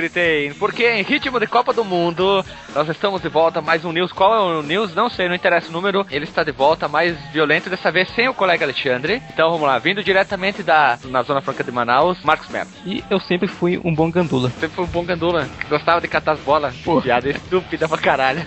gritei. Porque em ritmo de Copa do Mundo, nós estamos de volta. Mais um News. Qual é o News? Não sei, não interessa o número. Ele está de volta, mais violento, dessa vez sem o colega Alexandre. Então vamos lá, vindo diretamente da na Zona Franca de Manaus, Marcos Melo. E eu sempre fui um bom gandula. Sempre foi um bom gandula, que gostava de catar as bolas. Pô, piada estúpida pra caralho.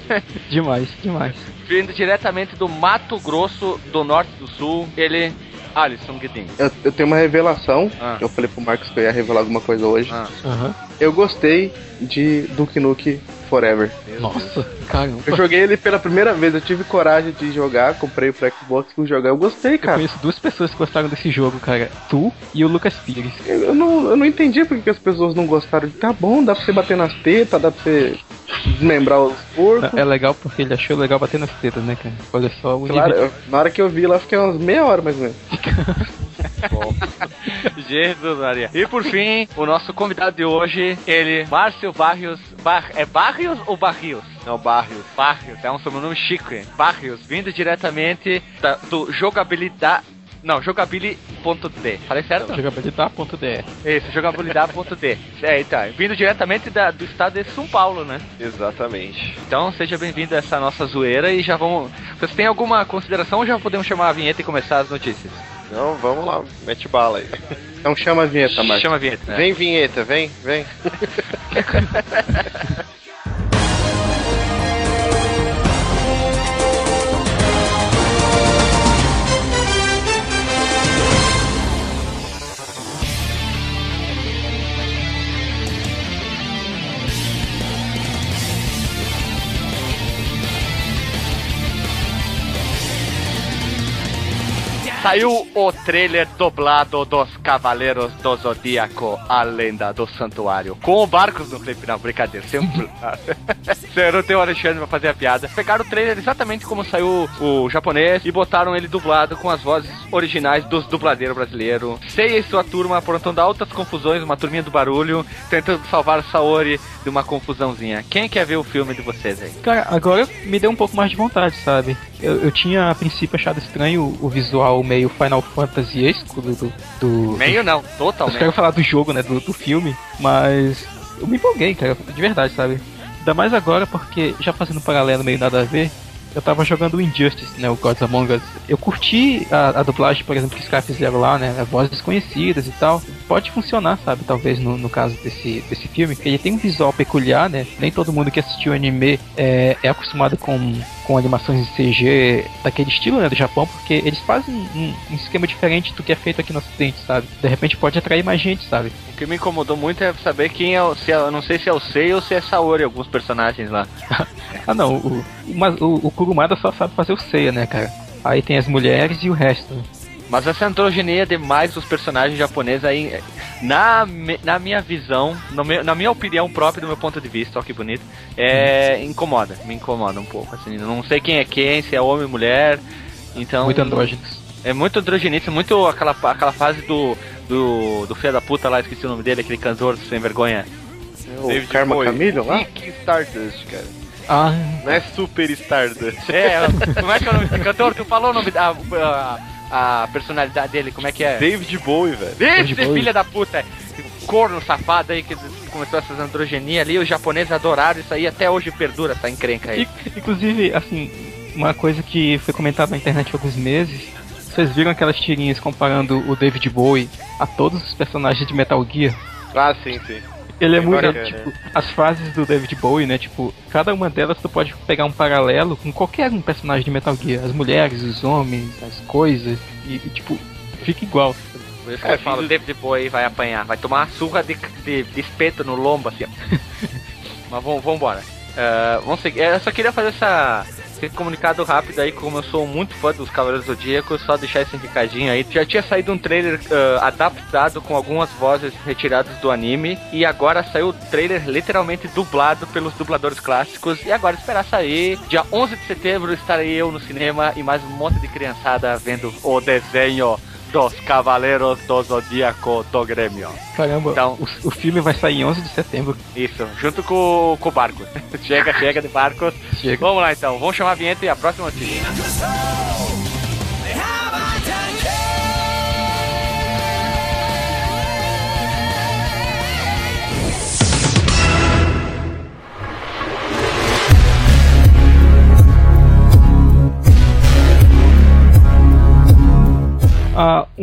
Demais, demais. vindo diretamente do Mato Grosso do Norte do Sul, ele. Alisson Guedin. Eu, eu tenho uma revelação. Ah. Eu falei pro Marcos que eu ia revelar alguma coisa hoje. Ah. Eu gostei de Duke Nukem Forever. meu. Nossa, caramba. Eu joguei ele pela primeira vez, eu tive coragem de jogar, comprei pro Xbox fui jogar. Eu gostei, Eu cara. conheço duas pessoas que gostaram desse jogo, cara. Tu e o Lucas Pires. Eu não, eu não entendi porque que as pessoas não gostaram. Tá bom, dá pra você bater nas tetas, dá pra você desmembrar os porcos. É legal porque ele achou legal bater nas tetas, né, cara? Olha só o Claro, eu- na hora que eu vi lá, eu fiquei umas meia hora mais ou menos. Jesus Maria. E por fim, o nosso convidado de hoje, ele, Márcio Barrios. Bar, é Barrios ou Barrios? Não, Barrios. Barrios, é um sobrenome chique. Barrios, vindo diretamente da- do jogabilidade. Não, jogabili.d. Falei certo? Jogabilidade.de. Isso, jogabilidade.d. É, então, vindo diretamente da- do estado de São Paulo, né? Exatamente. Então seja bem-vindo a essa nossa zoeira e já vamos. Vocês têm alguma consideração ou já podemos chamar a vinheta e começar as notícias? Então vamos lá, mete bala aí. Então chama a vinheta, Marcos. Chama a vinheta. né? Vem vinheta, vem, vem. Saiu o trailer dublado dos Cavaleiros do Zodíaco, a lenda do santuário. Com o Barcos no clipe, não, brincadeira, sempre. Eu não tenho o Alexandre pra fazer a piada. Pegaram o trailer exatamente como saiu o japonês e botaram ele dublado com as vozes originais dos dubladeiros brasileiros. Seiya e sua turma aprontando altas confusões, uma turminha do barulho, tentando salvar Saori de uma confusãozinha. Quem quer ver o filme de vocês aí? Cara, agora me deu um pouco mais de vontade, sabe? Eu, eu tinha a princípio achado estranho o, visual meio Final Fantasy-esco do, do, do- Meio não, Eu totalmente. quero falar do jogo, né? Do, do filme, mas eu me empolguei, cara, de verdade, sabe? Ainda mais agora porque, já fazendo um paralelo meio nada a ver, eu tava jogando o Injustice, né? O Gods Among Us. Eu curti a, a dublagem, por exemplo, que os caras fizeram lá, né? As vozes desconhecidas e tal. Pode funcionar, sabe? Talvez no, no caso desse, desse filme, que ele tem um visual peculiar, né? Nem todo mundo que assistiu o anime é, é acostumado com, com animações de CG daquele estilo, né? Do Japão, porque eles fazem um, um esquema diferente do que é feito aqui no Ocidente, sabe? De repente pode atrair mais gente, sabe? O que me incomodou muito é saber quem é o. Se é, não sei se é o Sei ou se é Saori, alguns personagens lá. Ah não, o, mas o, o Kurumada só sabe fazer o Seiya, né, cara? Aí tem as mulheres e o resto. Mas essa androgenia demais dos personagens japoneses aí, na, na minha visão, no meu- na minha opinião própria, do meu ponto de vista, ó que bonito, é. incomoda, me incomoda um pouco, assim. Não sei quem é quem, se é homem ou mulher. Então. Muito andrógenos. É muito androgenista, muito aquela, aquela fase do. Do, do filho da puta lá, esqueci o nome dele, aquele cantor sem vergonha. O David Karma Bowie. Camilho lá? Rick Stardust, cara. Ah, Não é Super Stardust. É, como é que é o nome desse cantor? Tu falou o nome da. A, a personalidade dele, como é que é? David Bowie, velho. Esse David Bowie. filha da puta, corno safado aí que começou essas androgenias ali, os japoneses adoraram isso aí, até hoje perdura essa encrenca aí. e- inclusive, assim, uma coisa que foi comentada na internet há alguns meses. Vocês viram aquelas tirinhas comparando o David Bowie a todos os personagens de Metal Gear? Ah, sim, sim. Ele é Bem muito, bacana, tipo, as frases do David Bowie, né? Tipo, cada uma delas tu pode pegar um paralelo com qualquer um personagem de Metal Gear. As mulheres, os homens, as coisas, e, e, tipo, fica igual. Por isso que É, eu falo, vindo- David Bowie vai apanhar, vai tomar uma surra de, de, de espeto no lombo, assim, ó. Mas vamos, vamos embora. Ah, vamos seguir. Eu só queria fazer essa, esse comunicado rápido aí, como eu sou muito fã dos Cavaleiros do Zodíaco, só deixar esse recadinho aí. Já tinha saído um trailer ah, adaptado com algumas vozes retiradas do anime, e agora saiu o trailer literalmente dublado pelos dubladores clássicos, e agora esperar sair. Dia 11 de setembro estarei eu no cinema e mais um monte de criançada vendo o desenho dos Cavaleiros do Zodíaco do Grêmio. Caramba, Então- o, o filme vai sair em 11 de setembro. Isso, junto com, com o barco. chega, chega de barcos. Chega. Vamos lá então, vamos chamar a vinheta e a próxima notícia.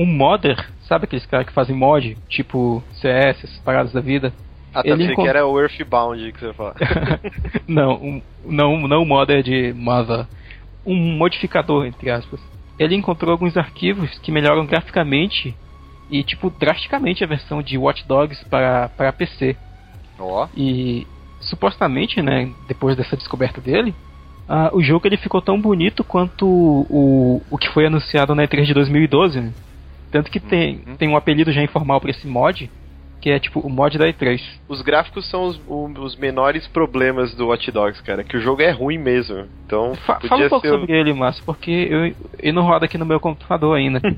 Um modder, sabe aqueles caras que fazem mod, tipo CS, essas paradas da vida? Ah, tá, Ele encont- que era o Earthbound que você fala. não, um, não, não modder de Mother. Um modificador, entre aspas. Ele encontrou alguns arquivos que melhoram graficamente e, tipo, drasticamente a versão de Watch Dogs para, para PC. Ó, E supostamente, né, depois dessa descoberta dele, ah, o jogo ele ficou tão bonito quanto o, o que foi anunciado na E3 de 2012. Né? Tanto que tem, Uhum. tem um apelido já informal para esse mod, que é tipo o mod da E3. Os gráficos são os, o- os menores problemas do Watch Dogs, cara. Que o jogo é ruim mesmo. Então, Fa- podia fala um pouco ser... sobre ele, Márcio, porque eu, ele não roda aqui no meu computador ainda.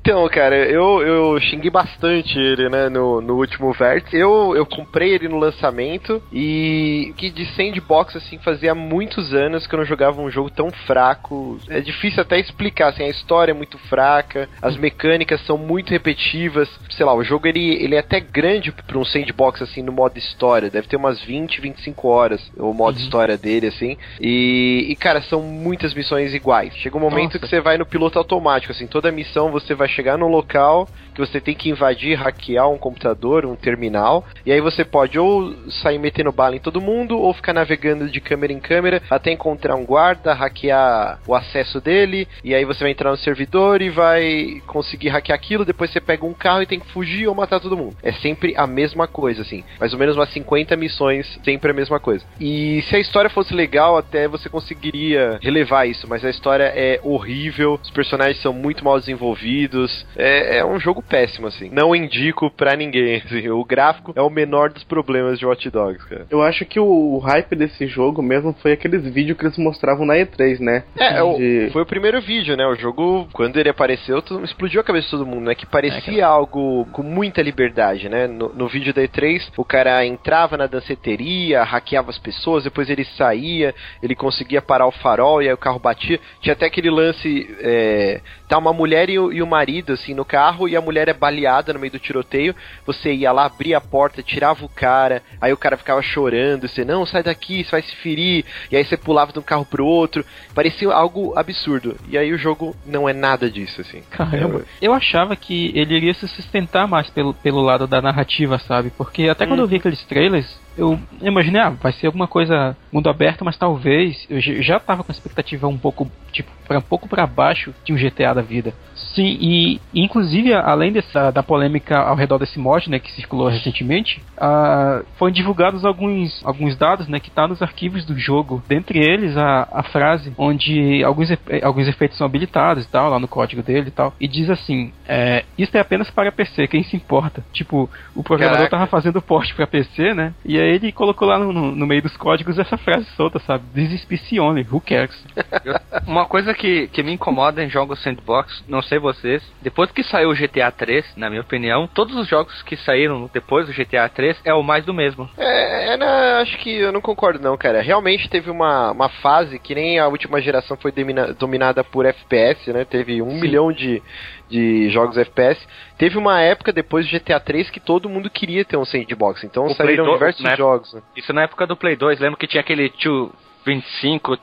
Então, cara, eu, eu xinguei bastante ele, né, no, no último vértice. Eu, eu comprei ele no lançamento e que de sandbox, assim, fazia muitos anos que eu não jogava um jogo tão fraco. É difícil até explicar, assim, a história é muito fraca, as mecânicas são muito repetitivas. Sei lá, o jogo ele, ele é até grande pra um sandbox, assim, no modo história. Deve ter umas 20, 25 horas o modo história dele, assim. E, e, cara, são muitas missões iguais. Chega um momento Nossa. que você vai no piloto automático, assim, toda missão você vai chegar no local que você tem que invadir, hackear um computador, um terminal, e aí você pode ou sair metendo bala em todo mundo, ou ficar navegando de câmera em câmera até encontrar um guarda, hackear o acesso dele, e aí você vai entrar no servidor e vai conseguir hackear aquilo, depois você pega um carro e tem que fugir ou matar todo mundo. É sempre a mesma coisa, assim. Mais ou menos umas 50 missões, sempre a mesma coisa. E se a história fosse legal, até você conseguiria relevar isso, mas a história é horrível, os personagens são muito mal desenvolvidos, é, é um jogo péssimo, assim. Não indico pra ninguém, assim. O gráfico é o menor dos problemas de Watch Dogs, cara. Eu acho que o, hype desse jogo mesmo foi aqueles vídeos que eles mostravam na E3, né? É, o- De- foi o primeiro vídeo, né? O jogo, quando ele apareceu, explodiu a cabeça de todo mundo, né? Que parecia algo com muita liberdade, né? No, no vídeo da E3, o cara entrava na danceteria, hackeava as pessoas, depois ele saía, ele conseguia parar o farol e aí o carro batia. Tinha até aquele lance, é, tá uma mulher e o, e o marido, assim, no carro, e a mulher é baleada no meio do tiroteio, você ia lá, abria a porta, tirava o cara, aí o cara ficava chorando, você, não, sai daqui, você vai se ferir, e aí você pulava de um carro pro outro, parecia algo absurdo. E aí o jogo não é nada disso, assim. Caramba. Eu achava que ele iria se sustentar mais pelo, pelo lado da narrativa, sabe? Porque até quando eu vi aqueles trailers, eu imaginei, ah, vai ser alguma coisa mundo aberto, mas talvez eu já tava com a expectativa um pouco, tipo, pra, um pouco para baixo de um GTA da vida. Sim, e inclusive, além dessa da polêmica ao redor desse mod, né, que circulou recentemente, ah, foram divulgados alguns, alguns dados, né, que tá nos arquivos do jogo. Dentre eles, a, a frase onde alguns, alguns efeitos são habilitados e tal, lá no código dele e tal. E diz assim, é, isso é apenas para PC, quem se importa? Tipo, o programador Caraca. tava fazendo porte para PC, né, e aí ele colocou lá no, no, no meio dos códigos essa frase solta, sabe? This is PC only, who cares? Uma coisa que, que me incomoda em jogos sandbox, não sei vocês, depois que saiu o GTA 3, na minha opinião, todos os jogos que saíram depois do GTA 3 é o mais do mesmo. É, é, na- acho que eu não concordo não, cara. Realmente teve uma, uma fase que nem a última geração foi domina- dominada por FPS, né? Teve um milhão de, de jogos FPS. Teve uma época depois do GTA 3 que todo mundo queria ter um sandbox. Então O saíram do- diversos né? jogos. né? Isso na época do Play 2, lembro que tinha aquele 225, 25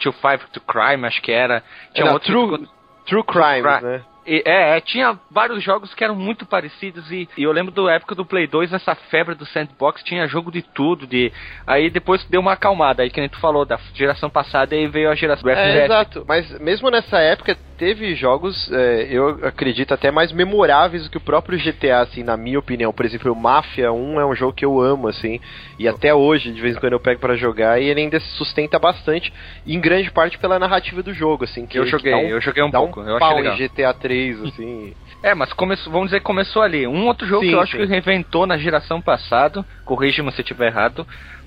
to Crime, acho que era. Tinha Era outro True, True Crimes, Cri- né? E, é, é, tinha vários jogos que eram muito parecidos e, e eu lembro da época do Play 2, essa febre do sandbox, tinha jogo de tudo, de aí depois deu uma acalmada, aí que nem tu falou, da geração passada e veio a geração do É, FPS. exato. Mas mesmo nessa época teve jogos, é, eu acredito, até mais memoráveis do que o próprio GTA, assim, na minha opinião. Por exemplo, o Mafia 1 é um jogo que eu amo, assim, e até hoje, de vez em quando eu pego para jogar, e ele ainda se sustenta bastante, em grande parte pela narrativa do jogo, assim. Que, Eu joguei, que um, eu joguei um pouco, um eu achei pau legal. em GTA 3, assim. É, mas começou, vamos dizer que começou ali. Um outro jogo Sim, que eu acho sim. que reinventou na geração passada, corrija-me se eu estiver errado,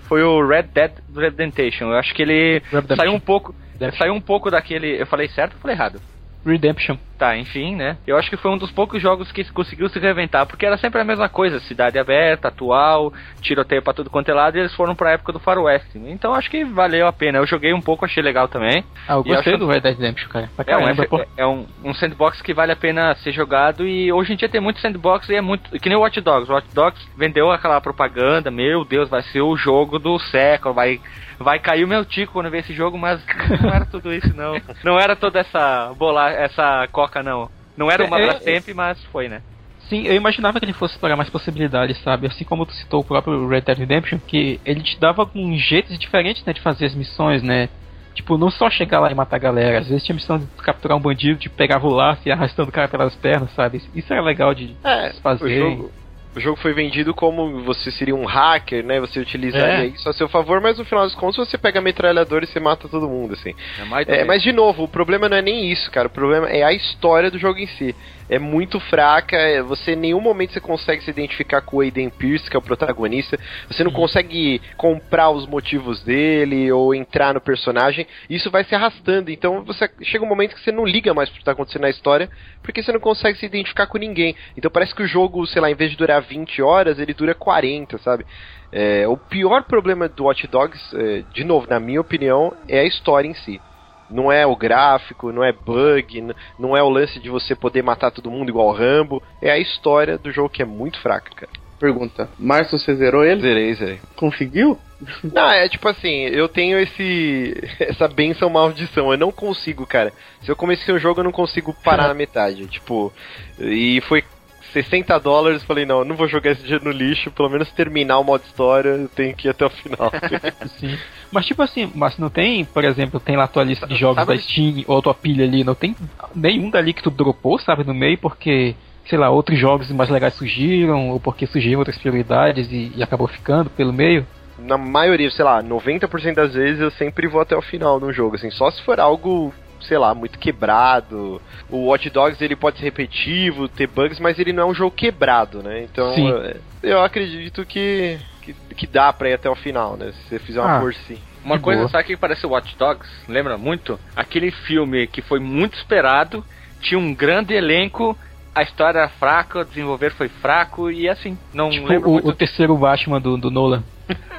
foi o Red Dead Redemption. Eu acho que ele Redemption. saiu um pouco, Redemption. saiu um pouco daquele, eu falei certo ou falei errado? Redemption. Tá, enfim, né? Eu acho que foi um dos poucos jogos que conseguiu se reinventar, porque era sempre a mesma coisa, cidade aberta, atual, tiroteio pra tudo quanto é lado, e eles foram pra época do faroeste. Então acho que valeu a pena. Eu joguei um pouco, achei legal também. Ah, eu gostei do Red Dead Redemption, cara. Pra É um, caramba, pô. é um, um sandbox que vale a pena ser jogado e hoje em dia tem muito sandbox e é muito. Que nem o Watch Dogs. O Watch Dogs vendeu aquela propaganda, meu Deus, vai ser o jogo do século, vai, vai cair o meu tico quando ver esse jogo, mas não era tudo isso não. Não era toda essa bola, essa coca não. Não era uma É, é, Brastemp, mas foi, né? Sim, eu imaginava que ele fosse explorar mais possibilidades, sabe? Assim como tu citou o próprio Red Dead Redemption, que ele te dava um jeitos diferentes, né, de fazer as missões, né? Tipo, não só chegar lá e matar a galera. Às vezes tinha missão de capturar um bandido, de pegar o laço e ir arrastando o cara pelas pernas, sabe? Isso era legal de É, fazer. o jogo, o jogo foi vendido como você seria um hacker, né? Você utilizaria É. isso a seu favor, mas no final dos contos você pega a metralhadora e você mata todo mundo, assim. É, mais É, mas de novo, o problema não é nem isso, cara. O problema é a história do jogo em si. É muito fraca, é- você em nenhum momento você consegue se identificar com o Aiden Pierce, que é o protagonista. Você não consegue comprar os motivos dele ou entrar no personagem. Isso vai se arrastando. Então você chega um momento que você não liga mais pro que tá acontecendo na história, porque você não consegue se identificar com ninguém. Então parece que o jogo, sei lá, em vez de durar 20 horas, ele dura 40, sabe? É, o pior problema do Watch Dogs, é, de novo, na minha opinião, é a história em si. Não é o gráfico, não é bug, não é o lance de você poder matar todo mundo igual o Rambo. É a história do jogo que é muito fraca, cara. Pergunta: Márcio, você zerou ele? Zerei, zerei. Conseguiu? Não, é tipo assim, eu tenho esse essa benção maldição, eu não consigo, cara. Se eu comecei o jogo, eu não consigo parar na metade. Tipo, e foi 60 dólares, falei, não, não vou jogar esse dinheiro no lixo, pelo menos terminar o modo história, eu tenho que ir até o final. Sim. Mas tipo assim, mas não tem, por exemplo, tem lá a tua lista de jogos Sabe- da Steam ou a tua pilha ali, não tem nenhum dali que tu dropou, sabe, no meio, porque, sei lá, outros jogos mais legais surgiram, ou porque surgiram outras prioridades e, e acabou ficando pelo meio. na maioria, sei lá, 90% das vezes eu sempre vou até o final no jogo, assim, só se for algo, sei lá, muito quebrado. O Watch Dogs ele pode ser repetitivo, ter bugs, mas ele não é um jogo quebrado, né? Então, é, eu acredito que, que que dá pra ir até o final, né? Se você fizer uma Ah. forcinha. Uma De coisa, boa. sabe o que parece o Watch Dogs? Lembra muito? Aquele filme que foi muito esperado, tinha um grande elenco, a história era fraca, o desenvolver foi fraco e assim, não Tipo lembro o, muito. o terceiro Batman do, do Nolan.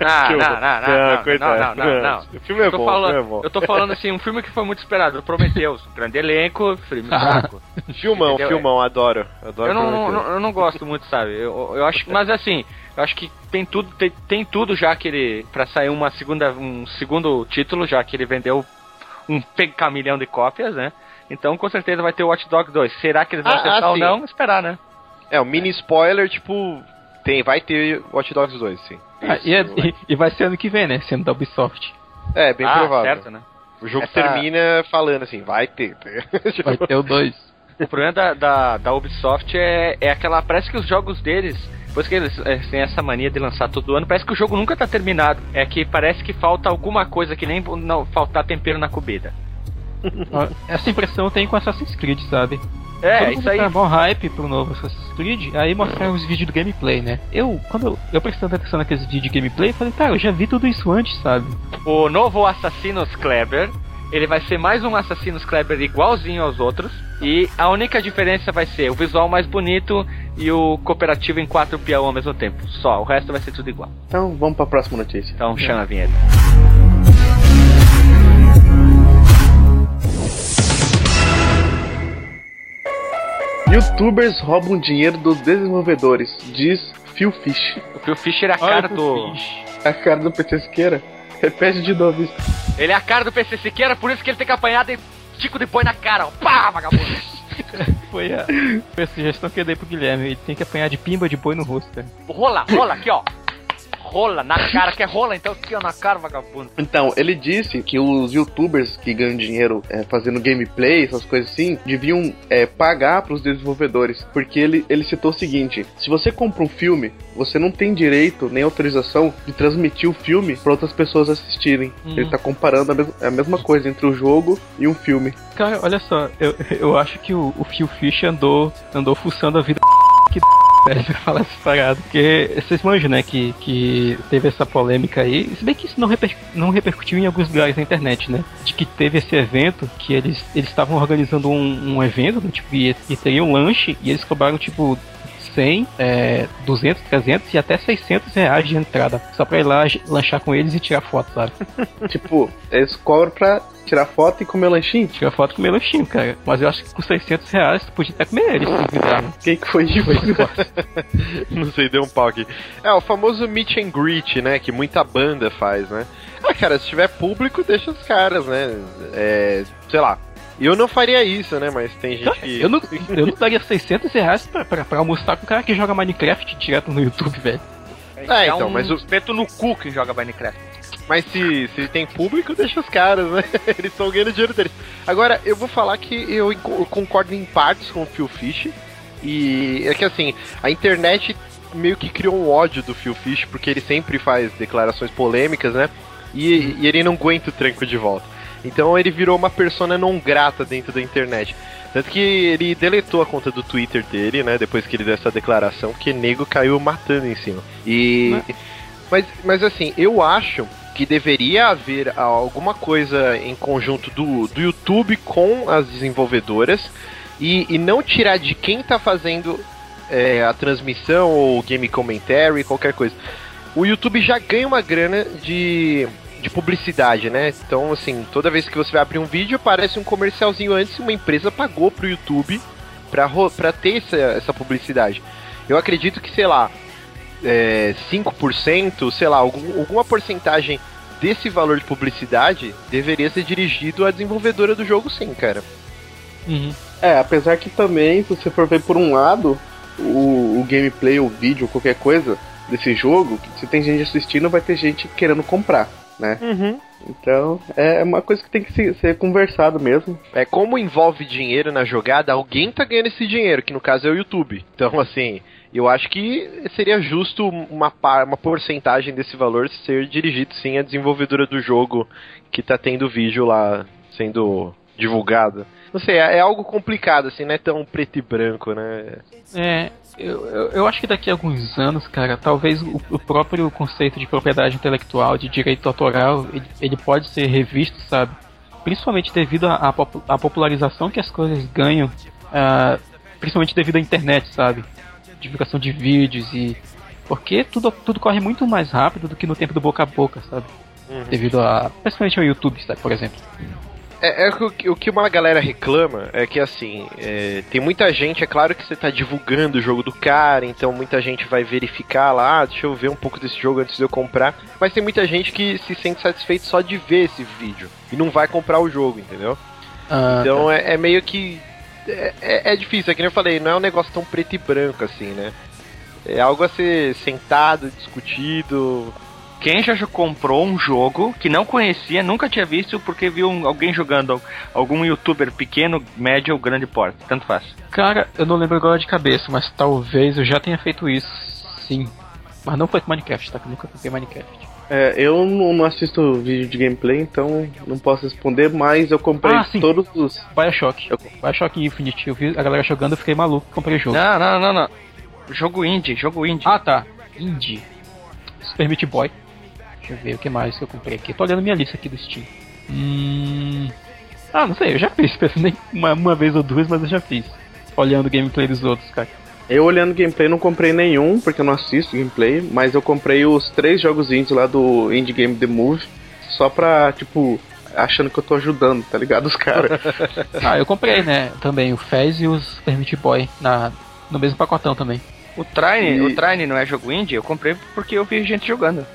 Ah, não, não, não, não, não, não, não. O filme é Eu tô bom, falando, é bom. eu tô falando assim, um filme que foi muito esperado, Prometheus, grande elenco, filme fraco. Filmão, Entendeu? filmão, adoro. Adoro Eu não, não, eu não gosto muito, sabe? Eu, eu acho, mas assim, eu acho que tem tudo, tem, tem tudo já que ele para sair uma segunda, um segundo título, já que ele vendeu um pecamilhão de cópias, né? Então com certeza vai ter o Watch Dogs 2. Será que eles vão Ah, acertar ah, ou não? Esperar, né? É, o mini spoiler, tipo, tem, vai ter Watch Dogs 2, sim. Ah, Isso, e, é- vai. e- e vai ser ano que vem, né? Sendo da Ubisoft. É, bem ah, provável. certo, né? O jogo Essa- termina falando assim, vai ter. Vai ter o 2. O problema da, da, da Ubisoft é, é aquela. Parece que os jogos deles. Depois que eles têm essa mania de lançar todo ano, parece que o jogo nunca tá terminado. É que parece que falta alguma coisa que nem não faltar tempero na comida. Essa impressão tenho com Assassin's Creed, sabe? É, Todo isso mundo aí. tá bom hype pro novo Assassin's Creed, aí mostraram os vídeos do gameplay, né? Eu, quando eu, eu prestando atenção naqueles vídeos de gameplay, falei, cara, eu já vi tudo isso antes, sabe? O novo Assassinos Kleber, ele vai ser mais um Assassinos Kleber igualzinho aos outros. E a única diferença vai ser o visual mais bonito e o cooperativo em quatro peão ao mesmo tempo. Só, o resto vai ser tudo igual. Então vamos pra próxima notícia. Então chama a vinheta. Youtubers roubam dinheiro dos desenvolvedores, diz Phil Fish. O Phil Fisher é a cara do. A cara do PC Siqueira. Repete de novo isso. Ele é a cara do PC Siqueira, por isso que ele tem que apanhar de tico de boi na cara, ó. Pá, vagabundo! Foi a, foi a sugestão que eu dei pro Guilherme, ele tem que apanhar de pimba de boi no rosto, cara. rola, rola aqui, ó. Rola na cara, quer rola, então aqui ó, na cara, vagabundo. Então, ele disse que os youtubers que ganham dinheiro é, fazendo gameplay, essas coisas assim, deviam é, pagar pros desenvolvedores. Porque ele, ele citou o seguinte: se você compra um filme, você não tem direito nem autorização de transmitir o filme para outras pessoas assistirem. Hum. Ele tá comparando a, mes a mesma coisa entre o jogo e um filme. Cara, olha só, eu, eu acho que o, o Phil Fish andou, andou fuçando a vida que pra falar essa parada. Porque vocês manjam, né, que, que teve essa polêmica aí. Se bem que isso não, reper, não repercutiu em alguns lugares na internet, né? De que teve esse evento, que eles eles estavam organizando um, um evento, né, tipo, e, e teria um lanche, e eles cobraram, tipo, 100, é, 200, 300 e até 600 reais de entrada. Só pra ir lá lanchar com eles e tirar foto, sabe? tipo, eles cobram pra tirar foto e comer lanchinho? Tirar foto com meu lanchinho, cara. Mas eu acho que com 600 reais tu podia até comer eles, se né? Quem que foi isso? Não sei, deu um pau aqui. É, o famoso meet and greet, né? Que muita banda faz, né? Ah, cara, se tiver público, deixa os caras, né? É, sei lá. Eu não faria isso, né? Mas tem gente que. Eu não, eu não daria 600 reais pra, pra, pra almoçar com um cara que joga Minecraft direto no YouTube, velho. É, então, um mas o- espeto no cu quem joga Minecraft. Mas se, se tem público, deixa os caras, né? Eles estão ganhando dinheiro deles. Agora, eu vou falar que eu, concordo em partes com o Phil Fish. E é que assim, a internet meio que criou um ódio do Phil Fish, porque ele sempre faz declarações polêmicas, né? E, e ele não aguenta o tranco de volta. Então ele virou uma persona não grata dentro da internet. Tanto que ele deletou a conta do Twitter dele, né? Depois que ele deu essa declaração, que nego caiu matando em cima. E. Mas, mas assim, eu acho que deveria haver alguma coisa em conjunto do, do YouTube com as desenvolvedoras e, e não tirar de quem tá fazendo é, a transmissão ou game commentary, qualquer coisa. O YouTube já ganha uma grana de, de publicidade, né? Então, assim, toda vez que você vai abrir um vídeo, aparece um comercialzinho antes uma empresa pagou pro YouTube pra, ro- pra ter essa, essa publicidade. Eu acredito que, sei lá, é, 5%, sei lá, algum, alguma porcentagem desse valor de publicidade deveria ser dirigido à desenvolvedora do jogo, sim, cara. Uhum. É, apesar que também, se você for ver por um lado, o, o gameplay, o vídeo, qualquer coisa desse jogo, se tem gente assistindo, vai ter gente querendo comprar, né? Então, é uma coisa que tem que se- ser conversado mesmo. É como envolve dinheiro na jogada, alguém tá ganhando esse dinheiro, que no caso é o YouTube. Então, assim, eu acho que seria justo uma, uma porcentagem desse valor ser dirigido sim à desenvolvedora do jogo que tá tendo vídeo lá sendo divulgado. Não sei, é, é algo complicado, assim, não é tão preto e branco, né? É, eu, eu, eu acho que daqui a alguns anos, cara, talvez o, o próprio conceito de propriedade intelectual, de direito autoral, ele, ele pode ser revisto, sabe? Principalmente devido à à popu- à popularização que as coisas ganham, ah, principalmente devido à internet, sabe? Divulgação de vídeos e. Porque tudo, tudo corre muito mais rápido do que no tempo do boca a boca, sabe? Devido a. Principalmente ao YouTube, sabe, por exemplo. É, é o, que- o que uma galera reclama é que assim, é, tem muita gente, é claro que você tá divulgando o jogo do cara, então muita gente vai verificar lá, ah, deixa eu ver um pouco desse jogo antes de eu comprar. Mas tem muita gente que se sente satisfeito só de ver esse vídeo e não vai comprar o jogo, entendeu? Ah, Então é, é meio que. É, é- é difícil, é que nem eu falei, não é um negócio tão preto e branco assim, né? É algo a ser sentado, discutido. Quem já comprou um jogo que não conhecia, nunca tinha visto, porque viu um- alguém jogando, algum youtuber pequeno, médio ou grande porte, tanto faz. Cara, eu não lembro agora de cabeça, mas talvez eu já tenha feito isso, sim. Mas não foi com Minecraft, tá? Eu nunca comprei Minecraft. É, eu não, assisto vídeo de gameplay, então não posso responder, mas eu comprei Ah, sim. todos os. Bioshock. Bioshock Infinite. Eu vi a galera jogando, eu fiquei maluco e comprei o jogo. Não, não, não, não. Jogo indie, jogo indie. Ah, tá. Indie. Super Meat Boy. Deixa eu ver o que mais que eu comprei aqui. Tô olhando minha lista aqui do Steam. Hum... Ah, não sei, eu já fiz. Nem uma, uma vez ou duas, mas eu já fiz. Olhando o gameplay dos outros, cara. Eu olhando gameplay não comprei nenhum, porque eu não assisto gameplay, mas eu comprei os três jogos indies lá do Indie Game The Move, só pra, tipo, achando que eu tô ajudando, tá ligado? Os caras. Ah, eu comprei, né? Também o Fez e o Super Meat Boy na, no mesmo pacotão também. O Trine, E- o Trine não é jogo indie? Eu comprei porque eu vi gente jogando.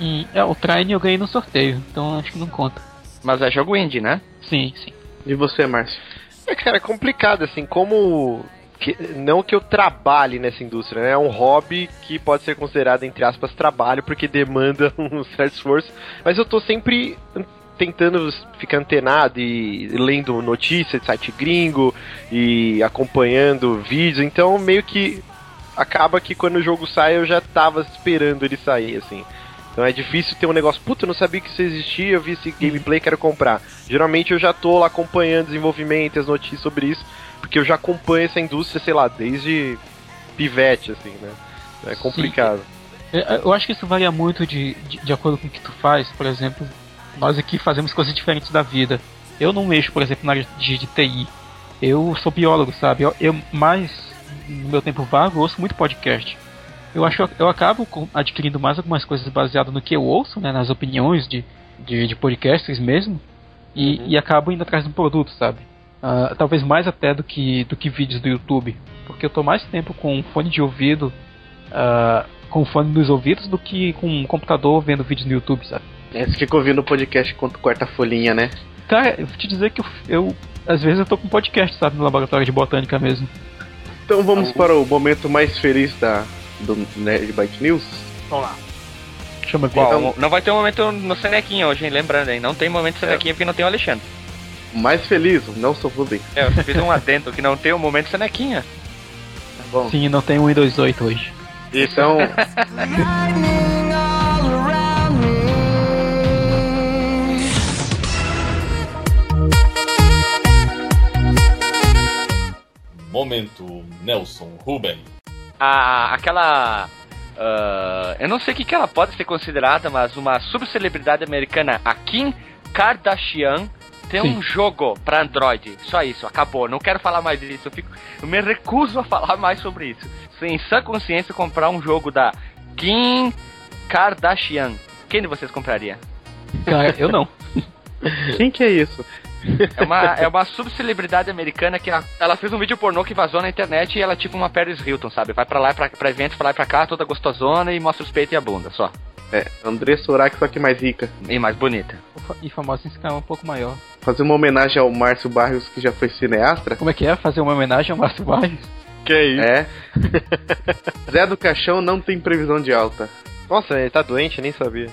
Hum, é, o Trine eu ganhei no sorteio, então acho que não conta. Mas é jogo indie, né? Sim, sim. E você, Márcio? É, cara, é complicado, assim, como. Que, não que eu trabalhe nessa indústria, né? É um hobby que pode ser considerado, entre aspas, trabalho, porque demanda um certo esforço. Mas eu tô sempre tentando ficar antenado e lendo notícias de site gringo e acompanhando vídeos, então meio que acaba que quando o jogo sai eu já tava esperando ele sair, assim. Então é difícil ter um negócio, puta, eu não sabia que isso existia, eu vi esse gameplay, quero comprar. Geralmente eu já tô lá acompanhando o desenvolvimento, as notícias sobre isso, porque eu já acompanho essa indústria, sei lá, desde pivete, assim, né? É complicado. Sim. Eu acho que isso varia muito de, de, de acordo com o que tu faz, por exemplo, nós aqui fazemos coisas diferentes da vida. Eu não mexo, por exemplo, na área de, de TI. Eu sou biólogo, sabe? Eu, eu mais no meu tempo vago ouço muito podcast. Eu acho eu acabo adquirindo mais algumas coisas baseadas no que eu ouço, né, nas opiniões de, de, de podcasts mesmo, e, uhum. e acabo indo atrás de um produto, sabe? Uh, talvez mais até do que, do que vídeos do YouTube, porque eu tô mais tempo com fone de ouvido, uh, com fone nos ouvidos, do que com um computador vendo vídeos no YouTube, sabe? É, você fica ouvindo o podcast enquanto corta a folhinha, né? Cara, eu vou te dizer que eu, eu às vezes eu tô com podcast, sabe, no laboratório de botânica mesmo. Então vamos para o momento mais feliz da, do Nerd Byte News? Vamos lá. Chama Qual? Então, não vai ter um momento no Senequinha hoje, hein? Lembrando, hein? Não tem momento Senequinha é. porque não tem o Alexandre. Mais feliz, não sou Rubem. É, eu fiz um adendo que não tem um momento Senequinha. Tá bom. Sim, não tem um 128 hoje. Então. Momento Nelson Ruben. A, aquela. Uh, eu não sei o que, que ela pode ser considerada, mas uma subcelebridade americana, a Kim Kardashian, tem Sim. um jogo para Android. Só isso, acabou. Não quero falar mais disso. Eu, fico, eu me recuso a falar mais sobre isso. Sem sã consciência, comprar um jogo da Kim Kardashian. Quem de vocês compraria? Cara, eu não. Quem que é isso? É uma, é uma subcelebridade americana que ela, ela, fez um vídeo pornô que vazou na internet e ela é tipo uma Paris Hilton, sabe? Vai pra lá, pra, pra eventos, pra lá e pra cá, toda gostosona e mostra os peitos e a bunda, só. É, André Sorak, só que mais rica. E mais bonita. E famosa em escala um pouco maior. Fazer uma homenagem ao Márcio Barrios, que já foi cineasta. Como é que é? Fazer uma homenagem ao Márcio Barrios? Que é isso? É. Zé do Caixão não tem previsão de alta. Nossa, ele tá doente, nem sabia.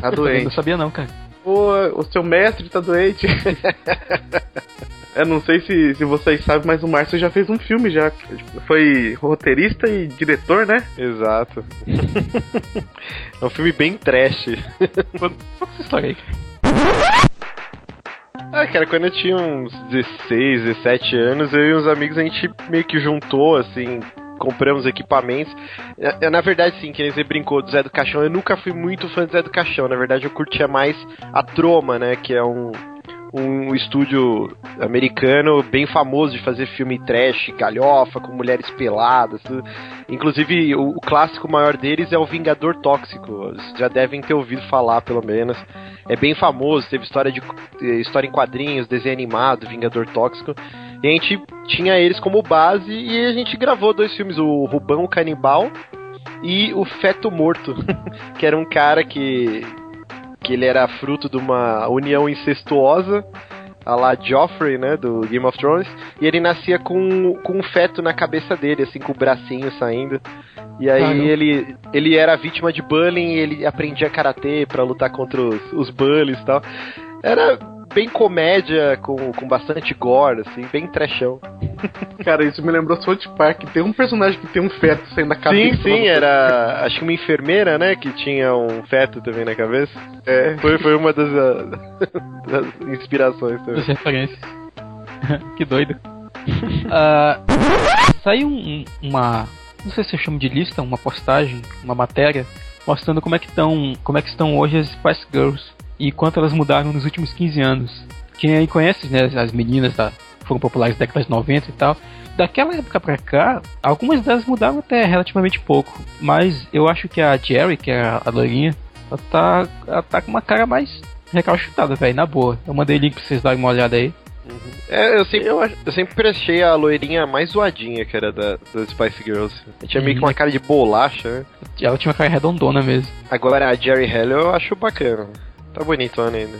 Tá doente. não sabia não, cara. Pô, o seu mestre tá doente. Eu não sei se, se vocês sabem, mas o Márcio já fez um filme já. Foi roteirista e diretor, né? Exato. é um filme bem trash. História aí? Ah, cara, quando eu tinha uns 16, 17 anos, eu e uns amigos, a gente meio que juntou, assim, compramos equipamentos. Na verdade, sim, que nem você brincou do Zé do Caixão, eu nunca fui muito fã do Zé do Caixão. Na verdade, eu curtia mais a Troma, né? Que é um, um estúdio americano bem famoso de fazer filme trash, galhofa, com mulheres peladas. Tudo. Inclusive, o, o, clássico maior deles é o Vingador Tóxico. Vocês já devem ter ouvido falar, pelo menos. É bem famoso, teve história de história em quadrinhos, desenho animado, Vingador Tóxico. E a gente tinha eles como base e a gente gravou dois filmes, o Rubão Canibal e o Feto Morto, que era um cara que que ele era fruto de uma união incestuosa, a lá Joffrey, né, do Game of Thrones, e ele nascia com, com um feto na cabeça dele, assim, com o bracinho saindo. E aí ele, ele era vítima de bullying e ele aprendia karatê para lutar contra os, os bullies e tal. Era bem comédia, com, com bastante gore, assim, bem trechão. Cara, isso me lembrou South Park. Tem um personagem que tem um feto saindo da cabeça. Sim, sim, era acho que uma enfermeira, né, que tinha um feto também na cabeça. É. Foi, foi uma das, das inspirações também. Das referências. que doido. uh, saiu um, uma, não sei se eu chamo de lista, uma postagem, uma matéria mostrando como é que estão, como é que estão hoje as Spice Girls e quanto elas mudaram nos últimos 15 anos. Quem aí conhece, né, as meninas da, foram populares na década de 90 e tal. Daquela época pra cá, algumas delas mudaram até relativamente pouco. Mas eu acho que a Jerry, que é a loirinha, ela tá, ela tá com uma cara mais recalchutada, velho, na boa. Eu mandei link pra vocês darem uma olhada aí. Uhum. É, eu sempre, eu, eu, sempre achei a loirinha mais zoadinha que era da, das Spice Girls. Ela tinha meio que uma uhum. cara de bolacha, né? Ela tinha uma cara redondona mesmo. Agora a Jerry Heller eu acho bacana. Tá bonitona ainda.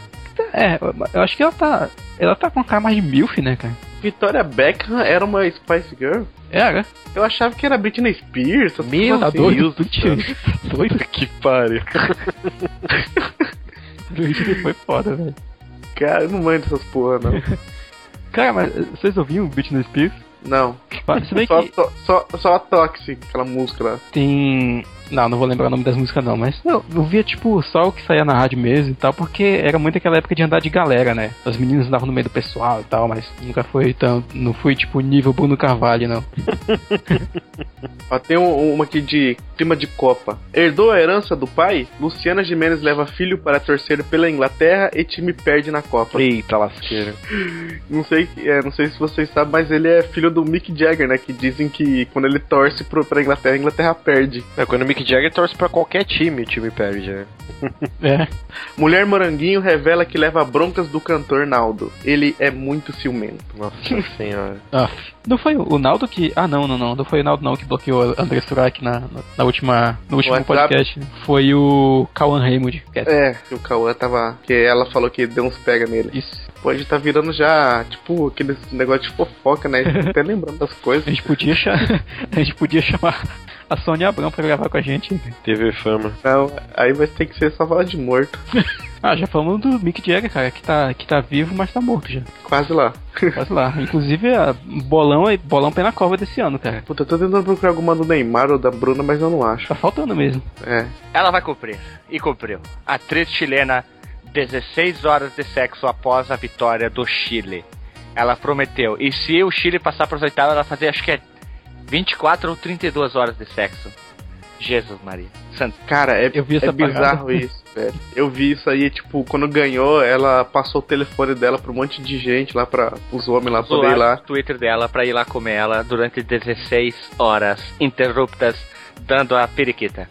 É, eu acho que ela tá. Ela tá com uma cara mais de MILF, né, cara? Vitória Beckham era uma Spice Girl? Era. Eu achava que era Britney Spears. Meu Tá doido? Deus doido? que pariu. Britney foi foda, velho. Cara, eu não manjo essas porra, não. Cara, mas vocês ouviram o Britney Spears? Não. Só, que só, só, só a Toxic, aquela música lá. tem. Não, não vou lembrar o nome das músicas não, mas eu, eu via tipo só o que saía na rádio mesmo e tal, porque era muito aquela época de andar de galera, né? As meninas andavam no meio do pessoal e tal, mas nunca foi tão. Não fui tipo nível Bruno Carvalho, não. Ó, tem um- uma aqui de clima de Copa. Herdou a herança do pai? Luciana Gimenez leva filho para torcer pela Inglaterra e time perde na Copa. Eita lasqueira. Não sei, é, não sei se vocês sabem, mas ele é filho do Mick Jagger, né? Que dizem que quando ele torce pro, pra Inglaterra, a Inglaterra perde. É, quando o Mick Jagger torce pra qualquer time, o time perde, né? É. Mulher Moranguinho revela que leva broncas do cantor Naldo. Ele é muito ciumento. Nossa senhora. Ah, não foi o Naldo que. Ah, não, não, não. Não foi o Naldo não que bloqueou o André Surak na, na, na última, no último WhatsApp? podcast. Foi o Kawan Raymond. é- É, o Cauã tava. Que ela falou que deu uns pega nele. Isso. Pode tá virando já, tipo, aquele negócio de fofoca, né? Até lembrando das coisas. A gente podia, a gente podia chamar a Sônia Abrão pra gravar com a gente. TV fama. Não, aí vai ter que ser só fala de morto. Ah, já falamos do Mick Jagger, cara, que tá, que tá vivo, mas tá morto já. Quase lá. Quase lá. Inclusive, a bolão, é- bolão pé na cova desse ano, cara. Puta, eu tô tentando procurar alguma do Neymar ou da Bruna, mas eu não acho. Tá faltando mesmo. É. Ela vai cumprir. E cumpriu. Atriz chilena, 16 horas de sexo após a vitória do Chile. Ela prometeu. E se o Chile passar para os oitavos, ela vai fazer acho que é 24 ou 32 horas de sexo. Jesus Maria. Santo. Cara, é, Eu vi essa é bizarro isso, velho. Eu vi isso aí, tipo, quando ganhou, ela passou o telefone dela pra um monte de gente lá, pra os homens lá poder ir Zoar lá. o Twitter dela pra ir lá comer ela durante 16 horas interruptas, dando a periquita.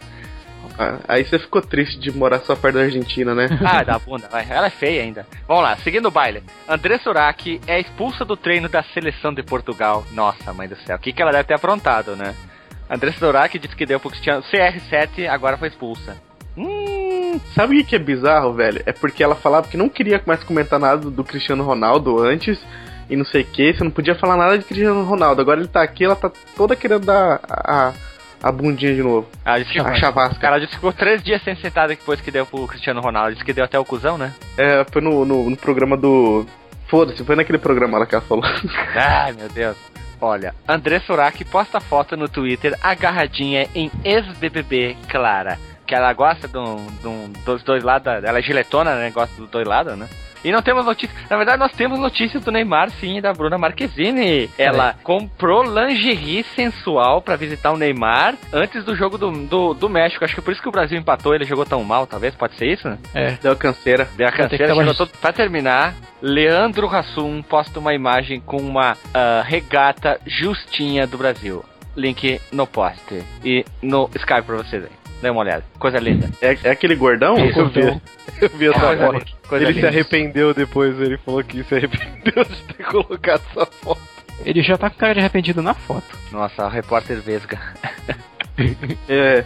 Ah, Aí você ficou triste de morar só perto da Argentina, né? Ah, da bunda, vai. Ela é feia ainda. Vamos lá, seguindo o baile. André Surak é expulsa do treino da seleção de Portugal. Nossa, mãe do céu. O que, que ela deve ter aprontado, né? André Surak disse que deu pro Cristiano CR7, agora foi expulsa. Hum, Sabe o que é bizarro, velho? É porque ela falava que não queria mais comentar nada do Cristiano Ronaldo antes e não sei o que, você não podia falar nada de Cristiano Ronaldo. Agora ele tá aqui, ela tá toda querendo dar a, a, a bundinha de novo. ela disse que A chavasca. Ela disse que ficou três dias sem sentada depois que deu pro Cristiano Ronaldo. Disse que deu até o cuzão, né? É, foi no, no, no programa do. Foda-se, foi naquele programa lá que ela falou. Ai, meu Deus. Olha, André Surak posta foto no Twitter agarradinha em ex-BBB Clara. Que ela gosta de um- de um- dos dois lados. Ela é giletona, né? Gosta dos dois lados, né? E não temos notícias. Na verdade, nós temos notícias do Neymar, sim, e da Bruna Marquezine. Ela comprou lingerie sensual pra visitar o Neymar antes do jogo do, do, do México. Acho que por isso que o Brasil empatou, ele jogou tão mal, talvez. Pode ser isso, né? É. Deu canseira. Deu a canseira, chegou todo... Pra terminar, Leandro Hassum posta uma imagem com uma ah, regata justinha do Brasil. Link no post e no Skype pra vocês aí. Dê uma olhada. Coisa linda. É, é aquele gordão? Isso, Eu vi, eu vi essa Coisa foto. linda. Coisa ele se linda. arrependeu depois, ele falou que se arrependeu de ter colocado essa foto. Ele já tá com cara de arrependido na foto. Nossa, o repórter Vesga. É.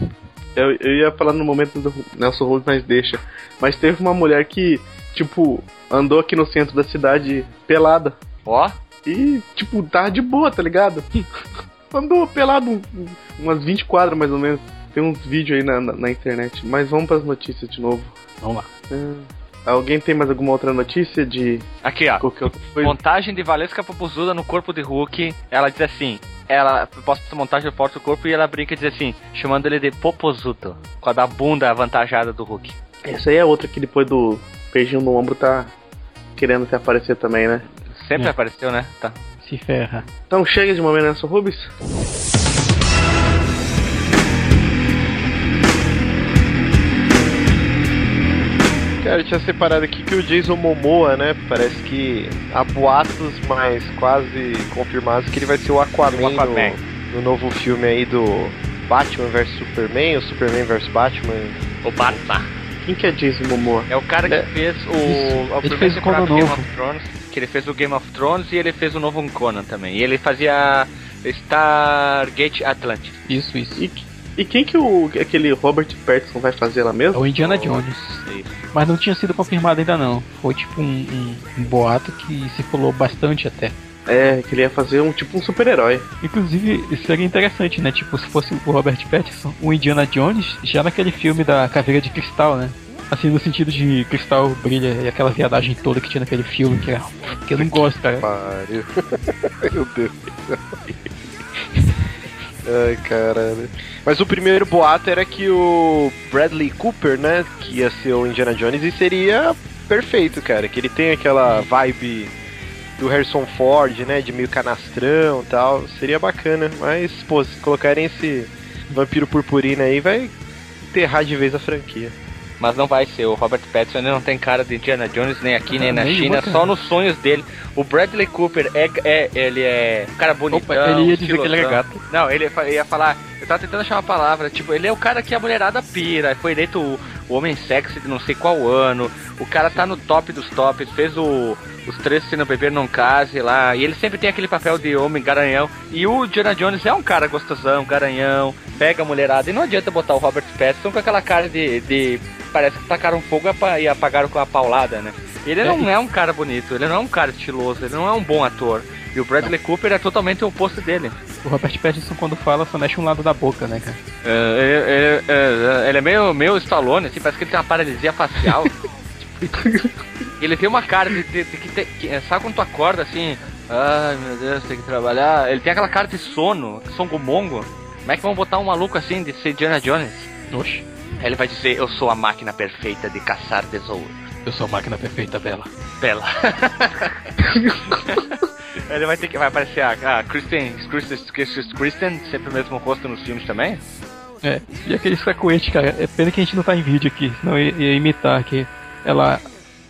Eu, eu ia falar no momento do Nelson Rubens, mas deixa. Mas teve uma mulher que, tipo, andou aqui no centro da cidade pelada. Ó, E, tipo, tava de boa, tá ligado? Andou pelado um- um- umas 20 quadras mais ou menos. Tem uns vídeos aí na, na, na internet. Mas vamos pras notícias de novo. Vamos lá. Ah, alguém tem mais alguma outra notícia de aqui ó. coisa? Montagem de Valesca Popozuda no corpo de Hulk. Ela diz assim. Ela posta essa montagem do forte do corpo e ela brinca e diz assim, chamando ele de Popozuto, com a da bunda avantajada do Hulk. Essa aí é outra que depois do beijinho no ombro tá querendo se aparecer também, né? Sempre É. apareceu, né? Tá. Se ferra. Então chega de momento Nelson Rubens. Cara, eu tinha separado aqui que o Jason Momoa, né? Parece que há boatos, mas quase confirmados que ele vai ser o Aquaman, O Aquaman. No, no novo filme aí do Batman vs Superman, o Superman vs Batman. O Batman. Quem que é Jason Momoa? É o cara que É. fez o, Isso. a Ele fez o Conan do Game novo. of Thrones, que ele fez o Game of Thrones e ele fez o novo Conan também. E ele fazia Stargate Atlantis. Isso, isso. E, e quem que o aquele Robert Pattinson vai fazer lá É mesmo? o Indiana Jones. Isso. Mas não tinha sido confirmado ainda não. Foi tipo um, um- um boato que circulou bastante até. É, que ele ia fazer um tipo um super-herói. Inclusive, isso seria interessante, né? Tipo, se fosse o Robert Pattinson, o Indiana Jones, já naquele filme da Caveira de Cristal, né? Assim, no sentido de cristal brilha e aquela viadagem toda que tinha naquele filme, que, é, que eu não gosto, cara. Pariu. Meu Deus. Ai, caralho. Mas o primeiro boato era que o Bradley Cooper, né, que ia ser o Indiana Jones, e seria perfeito, cara. Que ele tem aquela vibe do Harrison Ford, né, de meio canastrão e tal. Seria bacana, mas, pô, se colocarem esse vampiro purpurina aí, vai enterrar de vez a franquia. Mas não vai ser. O Robert Pattinson não tem cara de Indiana Jones nem aqui, nem Ah, na nem China, outra. só nos sonhos dele. O Bradley Cooper é, é ele é um cara bonitão. Opa, ele ia dizer que ele estilosão. gato. Não, ele ia falar. Eu tava tentando achar uma palavra. Tipo, ele é o cara que a mulherada pira. Foi eleito o, o homem sexy de não sei qual ano. O cara tá no top dos tops. Fez o, os três se não beber não case lá. E ele sempre tem aquele papel de homem garanhão. E o Indiana Jones é um cara gostosão, garanhão. Pega a mulherada. E não adianta botar o Robert Pattinson com aquela cara de. de parece que tacaram fogo e apa- apagaram com a paulada, né? Ele não é um cara bonito, ele não é um cara ele não é um bom ator. E o Bradley Cooper é totalmente o oposto dele. O Robert Pattinson, quando fala, só mexe um lado da boca, né, cara? É, ele, é, ele é meio, meio Stallone, assim, parece que ele tem uma paralisia facial. ele tem uma cara de, de- de que, tem- que- sabe quando tu acorda assim, ai meu Deus, tem que trabalhar. Ele tem aquela cara de sono, songomongo. Como é que vão botar um maluco assim de ser Indiana Jones? Oxe, ele vai dizer, eu sou a máquina perfeita de caçar tesouro. Eu sou a máquina perfeita, Bela. Bela. ele vai ter que vai aparecer a, a Kristen, Kristen, Kristen, Kristen, sempre o mesmo rosto nos filmes também. É, e aquele frequente, cara, é pena que a gente não tá em vídeo aqui, senão ia, ia imitar que ela,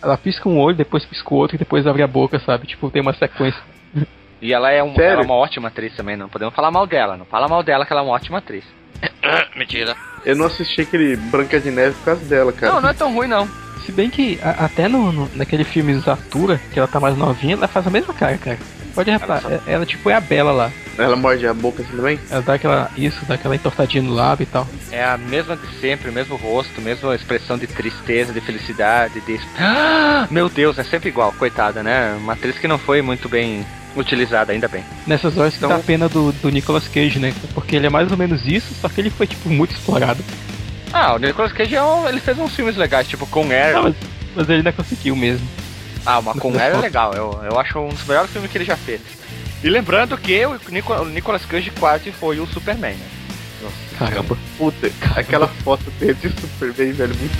ela pisca um olho, depois pisca o outro e depois abre a boca, sabe? Tipo, tem uma sequência. E ela é, um, ela é uma ótima atriz também, não podemos falar mal dela, não fala mal dela que ela é uma ótima atriz. Mentira. Eu não assisti aquele Branca de Neve por causa dela, cara. Não, não é tão ruim não. Se bem que a- até no, no- naquele filme Zatura, que ela tá mais novinha, ela faz a mesma cara, cara. Pode reparar, só- é- ela tipo é a Bela lá. Ela morde a boca assim também? Ela dá aquela. Isso, dá aquela entortadinha no lábio e tal. É a mesma de sempre, o mesmo rosto, mesma expressão de tristeza, de felicidade, de. Ah, meu Deus, é sempre igual, coitada, né? Uma atriz que não foi muito bem utilizada, ainda bem. Nessas horas que Então- dá pena do, do Nicolas Cage, né? Porque ele é mais ou menos isso, só que ele foi, tipo, muito explorado. Ah, o Nicolas Cage é um- ele fez uns filmes legais, tipo com Air. Não, mas, mas ele não conseguiu mesmo. Ah, uma No com Air é legal, eu, eu acho um dos melhores filmes que ele já fez. E lembrando que o, Nico, o Nicolas Cage quase foi o Superman, né? Caramba. Puta, aquela foto dele de Superman, velho, muito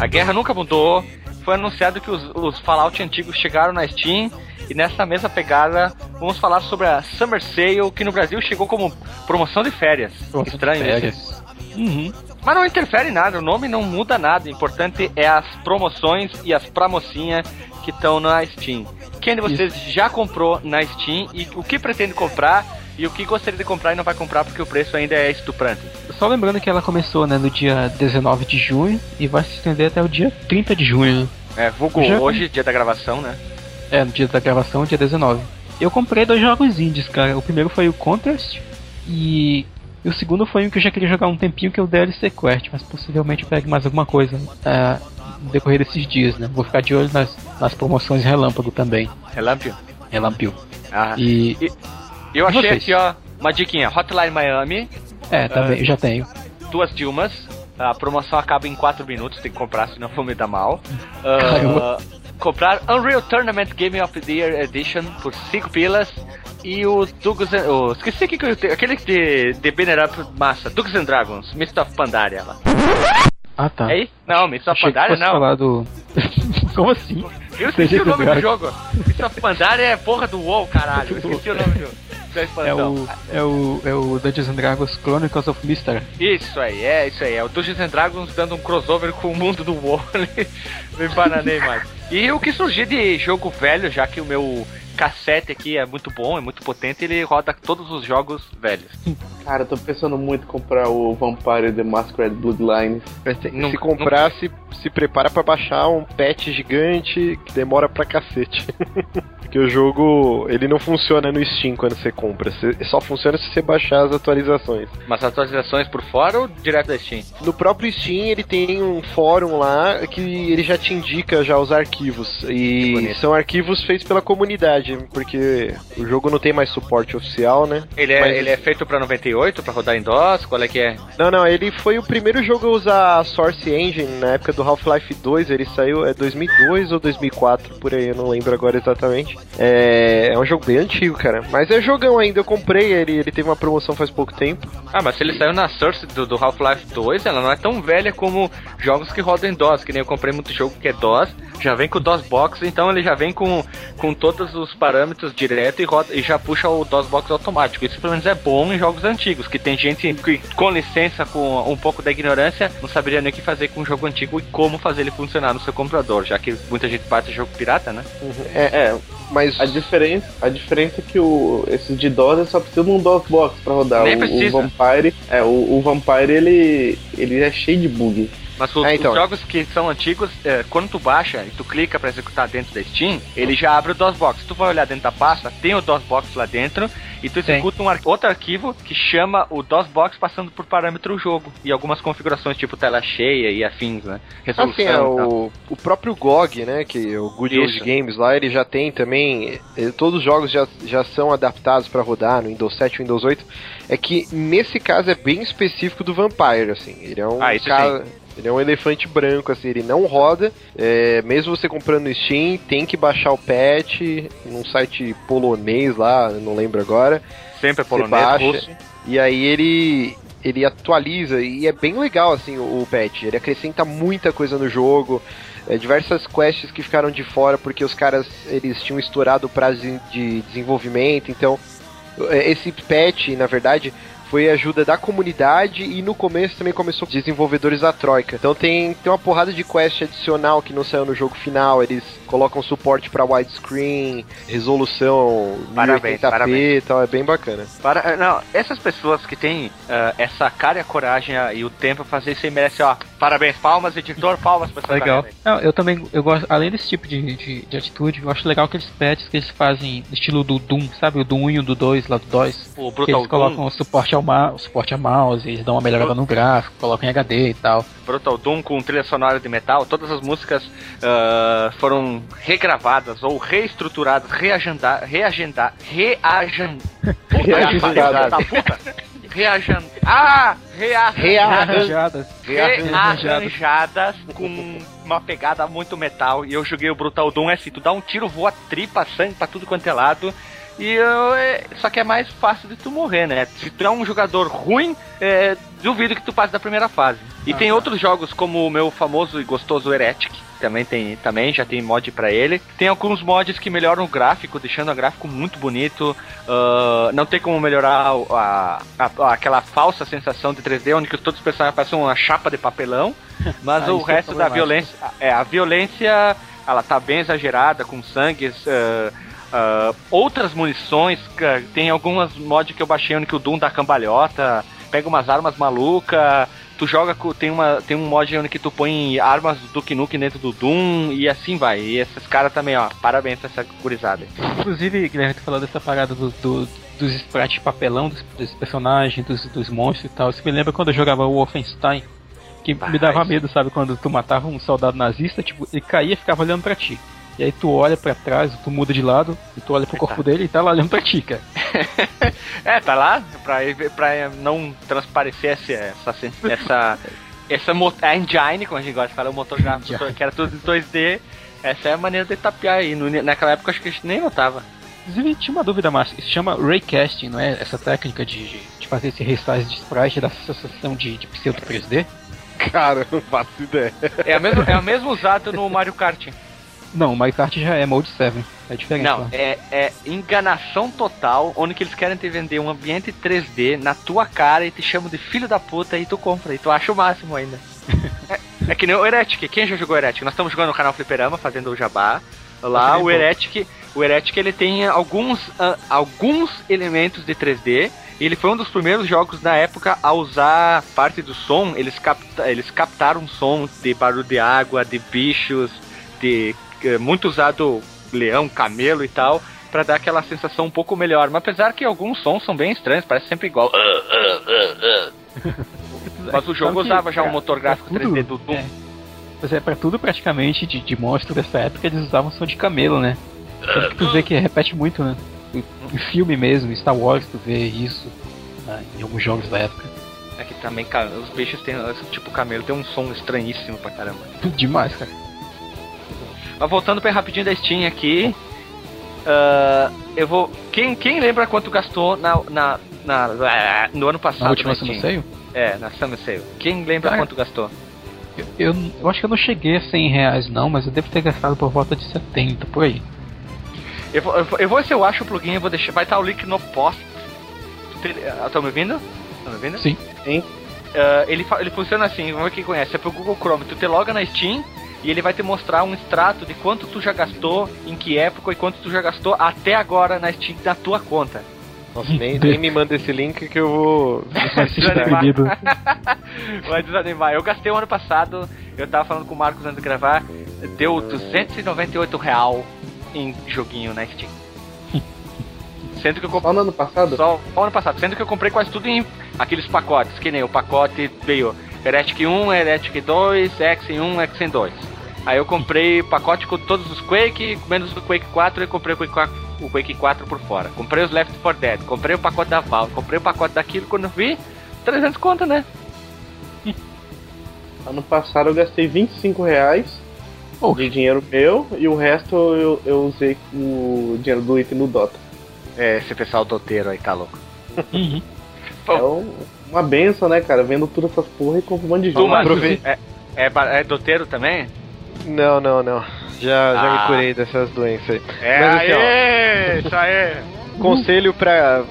A guerra nunca mudou. Foi anunciado que os, os Fallout antigos chegaram na Steam. E nessa mesma pegada, vamos falar sobre a Summer Sale, que no Brasil chegou como promoção de férias. De Estranho isso. férias. Uhum. Mas não interfere em nada, o nome não muda nada. O importante é as promoções e as pramocinhas que estão na Steam. Quem de vocês já comprou na Steam e o que pretende comprar e o que gostaria de comprar e não vai comprar porque o preço ainda é estuprante. Só lembrando que ela começou, né, no dia 19 de junho e vai se estender até o dia 30 de junho. É, vulgo Já- hoje, dia da gravação, né? É, no dia da gravação, dia 19. Eu comprei dois jogos indies, cara. O primeiro foi o Contrast e, e o segundo foi um que eu já queria jogar um tempinho, que é o DLC Quest, mas possivelmente eu pegue mais alguma coisa é, no decorrer desses dias, né? Vou ficar de olho nas, nas promoções relâmpago também. Relâmpago. Relâmpago. Ah, E. eu achei vocês? aqui, ó, uma diquinha. Hotline Miami, É, também, eu já tenho. duas Dilmas. A promoção acaba em 4 minutos, tem que comprar, senão vou me dar mal. Ah, comprar Unreal Tournament Game of the Year Edition por 5 pilas. E o Douglas and, oh, Esqueci que eu tenho. Aquele de, de Banner Up massa. Douglas and Dragons, Mist of Pandaria lá. Ah, tá. É isso? Não, Mist of Achei Pandaria não. falar do. Como assim? Eu esqueci o nome do jogo. Mist of Pandaria é porra do WoW, caralho. Eu esqueci o nome do, da É expansão. o, é o. É o Dungeons and Dragons Chronicles of Mystery. Isso aí, é isso aí. É o Dungeons and Dragons dando um crossover com o mundo do WoW. Me bananei mais. E o que surgir de jogo velho, já que o meu cassete aqui é muito bom, é muito potente, ele roda todos os jogos velhos. Cara, eu tô pensando muito em comprar o Vampire The Masquerade Bloodlines. Não- se comprar, se, se prepara pra baixar um patch gigante que demora pra cacete. Porque o jogo, ele não funciona no Steam quando você compra. Você- só funciona se você baixar as atualizações. Mas atualizações por fora ou direto da Steam? No próprio Steam ele tem um fórum lá que ele já te indica já os arquivos. E são arquivos feitos pela comunidade, porque o jogo não tem mais suporte oficial, né? Ele é, Mas- ele é feito pra 98, pra rodar em DOS? Qual é que é? Não, não, ele foi o primeiro jogo a usar a Source Engine na época do Half-Life 2. Ele saiu é 2002 ou 2004, por aí, eu não lembro agora exatamente. É, é um jogo bem antigo, cara. Mas é jogão ainda, eu comprei ele, ele teve uma promoção faz pouco tempo. Ah, mas se ele saiu na Source do, do Half-Life 2, ela não é tão velha como jogos que rodam em DOS, que nem eu comprei muito jogo que é DOS, já vem com o DOS Box, então ele já vem com, com todos os parâmetros direto e, roda, e já puxa o DOS Box automático. Isso pelo menos é bom em jogos antigos, que tem gente que, com licença, com um pouco da ignorância, não saberia nem o que fazer com um jogo antigo e como fazer ele funcionar no seu computador, já que muita gente bate jogo pirata, né? É, É, mas a diferença, a diferença é que o, esses de DOS só precisa de um DOS Box pra rodar. Nem o, precisa. o Vampire, é, o, o Vampire ele, ele é cheio de bug. Mas os, É, então. os jogos que são antigos, é, quando tu baixa e tu clica pra executar dentro da Steam, ele já abre o DOSBox. Tu vai olhar dentro da pasta, tem o DOSBox lá dentro, e tu executa um ar- outro arquivo que chama o DOSBox passando por parâmetro o jogo. E algumas configurações, tipo tela cheia e afins, né? Resolução Assim, é, o, o próprio GOG, né, que é o Good Old. Games lá, ele já tem também, eh, todos os jogos já, já são adaptados para rodar no Windows 7 e Windows 8, é que nesse caso é bem específico do Vampire, assim, ele é um Ah, isso cara... Ele é um elefante branco, assim, ele não roda. é, mesmo você comprando no Steam, tem que baixar o patch num site polonês lá, não lembro agora. Sempre é polonês, baixa, russo. E aí ele ele atualiza e é bem legal assim o, o patch. Ele acrescenta muita coisa no jogo. é, diversas quests que ficaram de fora porque os caras eles tinham estourado o prazo de- de desenvolvimento. Então é, esse patch, na verdade, foi ajuda da comunidade e no começo também começou com desenvolvedores da Troika. Então tem, tem uma porrada de quest adicional que não saiu no jogo final. Eles colocam suporte para widescreen, resolução Parabéns, 1080p parabéns. e tal. É bem bacana. Para, não, essas pessoas que têm ah, essa cara e a coragem ah, e o tempo pra fazer isso aí merecem, ó, parabéns, palmas, editor, palmas pra essa Legal. Não, eu também eu gosto, além desse tipo de, de, de atitude, eu acho legal aqueles patches que eles fazem no estilo do Doom, sabe? O Doom 1 e o do 2, lá do 2. O Que Brutal eles colocam Doom, o suporte ao ma o suporte a mouse, eles dão uma melhorada no gráfico, colocam em HD e tal. Brutal Doom com trilha sonora de metal, todas as músicas ah, foram regravadas ou reestruturadas, reagendadas, reagenda, reagen... Puta, Reagendadas. Reagen... Ah! Rea... Rearranjadas. rearranjadas com uma pegada muito metal. E eu joguei o Brutal Doom, é assim, tu dá um tiro, voa tripa, sangue pra tudo quanto é lado. E eu, é, só que é mais fácil de tu morrer, né? Se tu é um jogador ruim, é, duvido que tu passe da primeira fase. E tem outros jogos como o meu famoso e gostoso Heretic, também tem, também já tem mod pra ele. Tem alguns mods que melhoram o gráfico, deixando o gráfico muito bonito. Ah, não tem como melhorar o- a, a- aquela falsa sensação de 3D, onde todos os personagens parecem uma chapa de papelão. Mas Ah, o isso é resto da violência. É, a violência ela tá bem exagerada, com sangue. ah, ah, outras munições, tem algumas mods que eu baixei onde que o Doom dá cambalhota, pega umas armas maluca, tu joga com. Tem, uma, tem um mod onde que tu põe armas do Duke Nukem dentro do Doom e assim vai. E esses caras também, ó, parabéns pra essa gurizada. Inclusive, Guilherme, tu falou dessa parada do, do- dos sprites de papelão dos, dos personagens, dos, dos monstros e tal. Isso me lembra quando eu jogava o Wolfenstein. Que me dava medo, sabe? Quando tu matava um soldado nazista, tipo, ele caía e ficava olhando pra ti. E aí tu olha pra trás, tu muda de lado, e tu olha pro corpo dele e tá lá olhando pra ti, cara. É, tá lá, pra, pra não transparecer essa, essa, essa, essa a engine, como a gente gosta de falar, o motor gráfico, que era tudo em 2D. Essa é a maneira de tapear aí. Naquela época acho que a gente nem notava. Inclusive, tinha uma dúvida, Márcio. Isso chama raycasting, não é? Essa técnica de, de, de fazer esse resize de sprite da sensação de, de pseudo 3D? Cara, não faço ideia. É o mesmo, é o mesmo usado no Mario Kart. Não, o Mario Kart já é Mode 7. É diferente. Não, lá. é, é enganação total, onde que eles querem te vender um ambiente 3D na tua cara e te chamam de filho da puta e tu compra. E tu acha o máximo ainda. é, é que nem o Heretic. Quem já jogou Heretic? Nós estamos jogando no canal Fliperama, fazendo o jabá. Lá o. Heretic, O Heretic ele tem alguns, ah, alguns elementos de 3D. E ele foi um dos primeiros jogos na época a usar parte do som. Eles, capta, eles captaram som de barulho de água, de bichos, de eh, muito usado leão, camelo e tal, para dar aquela sensação um pouco melhor. Mas apesar que alguns sons são bem estranhos, parece sempre igual. Mas o jogo usava já um motor gráfico pra tudo, 3D do Doom. é. Mas é, pra tudo praticamente de, de monstro dessa época eles usavam som de camelo, né? Tanto que tu vê que repete muito, né? Em, filme mesmo, em Star Wars tu vê isso né, em alguns jogos da época. É que também, cara, os bichos têm, tipo, camelo tem um som estranhíssimo pra caramba. Demais, cara. Mas voltando bem rapidinho da Steam aqui. ah, eu vou. Quem, quem lembra quanto gastou na, na, na- no ano passado Na última Steam? Summer Sale? É, na Summer Sale. Quem lembra Cara, quanto gastou? Eu, eu, eu acho que eu não cheguei a 100 reais não, mas eu devo ter gastado por volta de 70, por aí. Eu vou, eu vou, eu vou se eu acho o plugin, eu vou deixar. Vai estar o link no post. Estão me ouvindo? Estão me ouvindo? Sim. Sim. Ah, ele, ele funciona assim, vamos ver quem conhece. É pro Google Chrome, tu te loga na Steam e ele vai te mostrar um extrato de quanto tu já gastou, em que época e quanto tu já gastou até agora na Steam na tua conta. Nossa, nem, nem me manda esse link que eu vou. Deprimido. Vai desanimar. Eu gastei o ano passado, eu tava falando com o Marcos antes de gravar, deu 298 real em joguinho na Steam. Sendo que eu comprei Só no ano passado? só o ano passado, sendo que eu comprei quase tudo em aqueles pacotes, que nem o pacote veio Heretic 1, Heretic 2, X 1, X 2. Aí eu comprei pacote com todos os Quake, menos o Quake 4 e comprei o Quake 4, o Quake 4 por fora. Comprei os Left 4 Dead, comprei o pacote da Valve, comprei o pacote daquilo quando eu vi 300 conto, né? Ano passado eu gastei 25 reais Oh. de dinheiro meu e o resto eu, eu usei o dinheiro do item no Dota. É, esse pessoal doteiro aí tá louco. Uhum. É um- uma benção, né, cara? Vendo tudo essas porra e compro um monte de jogo. Aprove- é, é, é doteiro também? Não, não, não. Já, já Ah. me curei dessas doenças aí. É, Mas assim, ó, aê, isso aí. Conselho pra.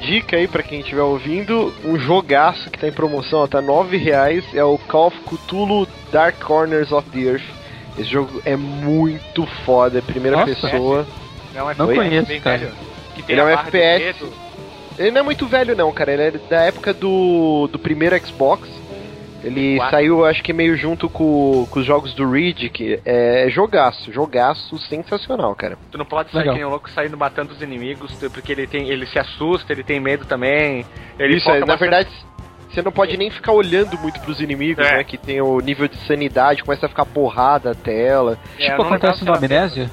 Dica aí pra quem estiver ouvindo, um jogaço que tá em promoção, ó, tá 9 reais, é o Call of Cthulhu Dark Corners of the Earth. Esse jogo é muito foda, é primeira Nossa, pessoa. Não, é Não bem- conheço, bem cara. velho. Ele é um FPS. Ele não é muito velho não, cara, ele é da época do, do primeiro Xbox. Ele Quatro. saiu, acho que meio junto com, com os jogos do Ridge, que é jogaço, jogaço sensacional, cara. Tu não pode sair Legal. que nem um louco saindo matando os inimigos, porque ele tem. ele se assusta, ele tem medo também. Ele Isso, é, na bastante- verdade, você não pode nem ficar olhando muito pros inimigos, É. né? Que tem o nível de sanidade, começa a ficar porrada a tela. É, tipo, eu não acontece no Amnésia.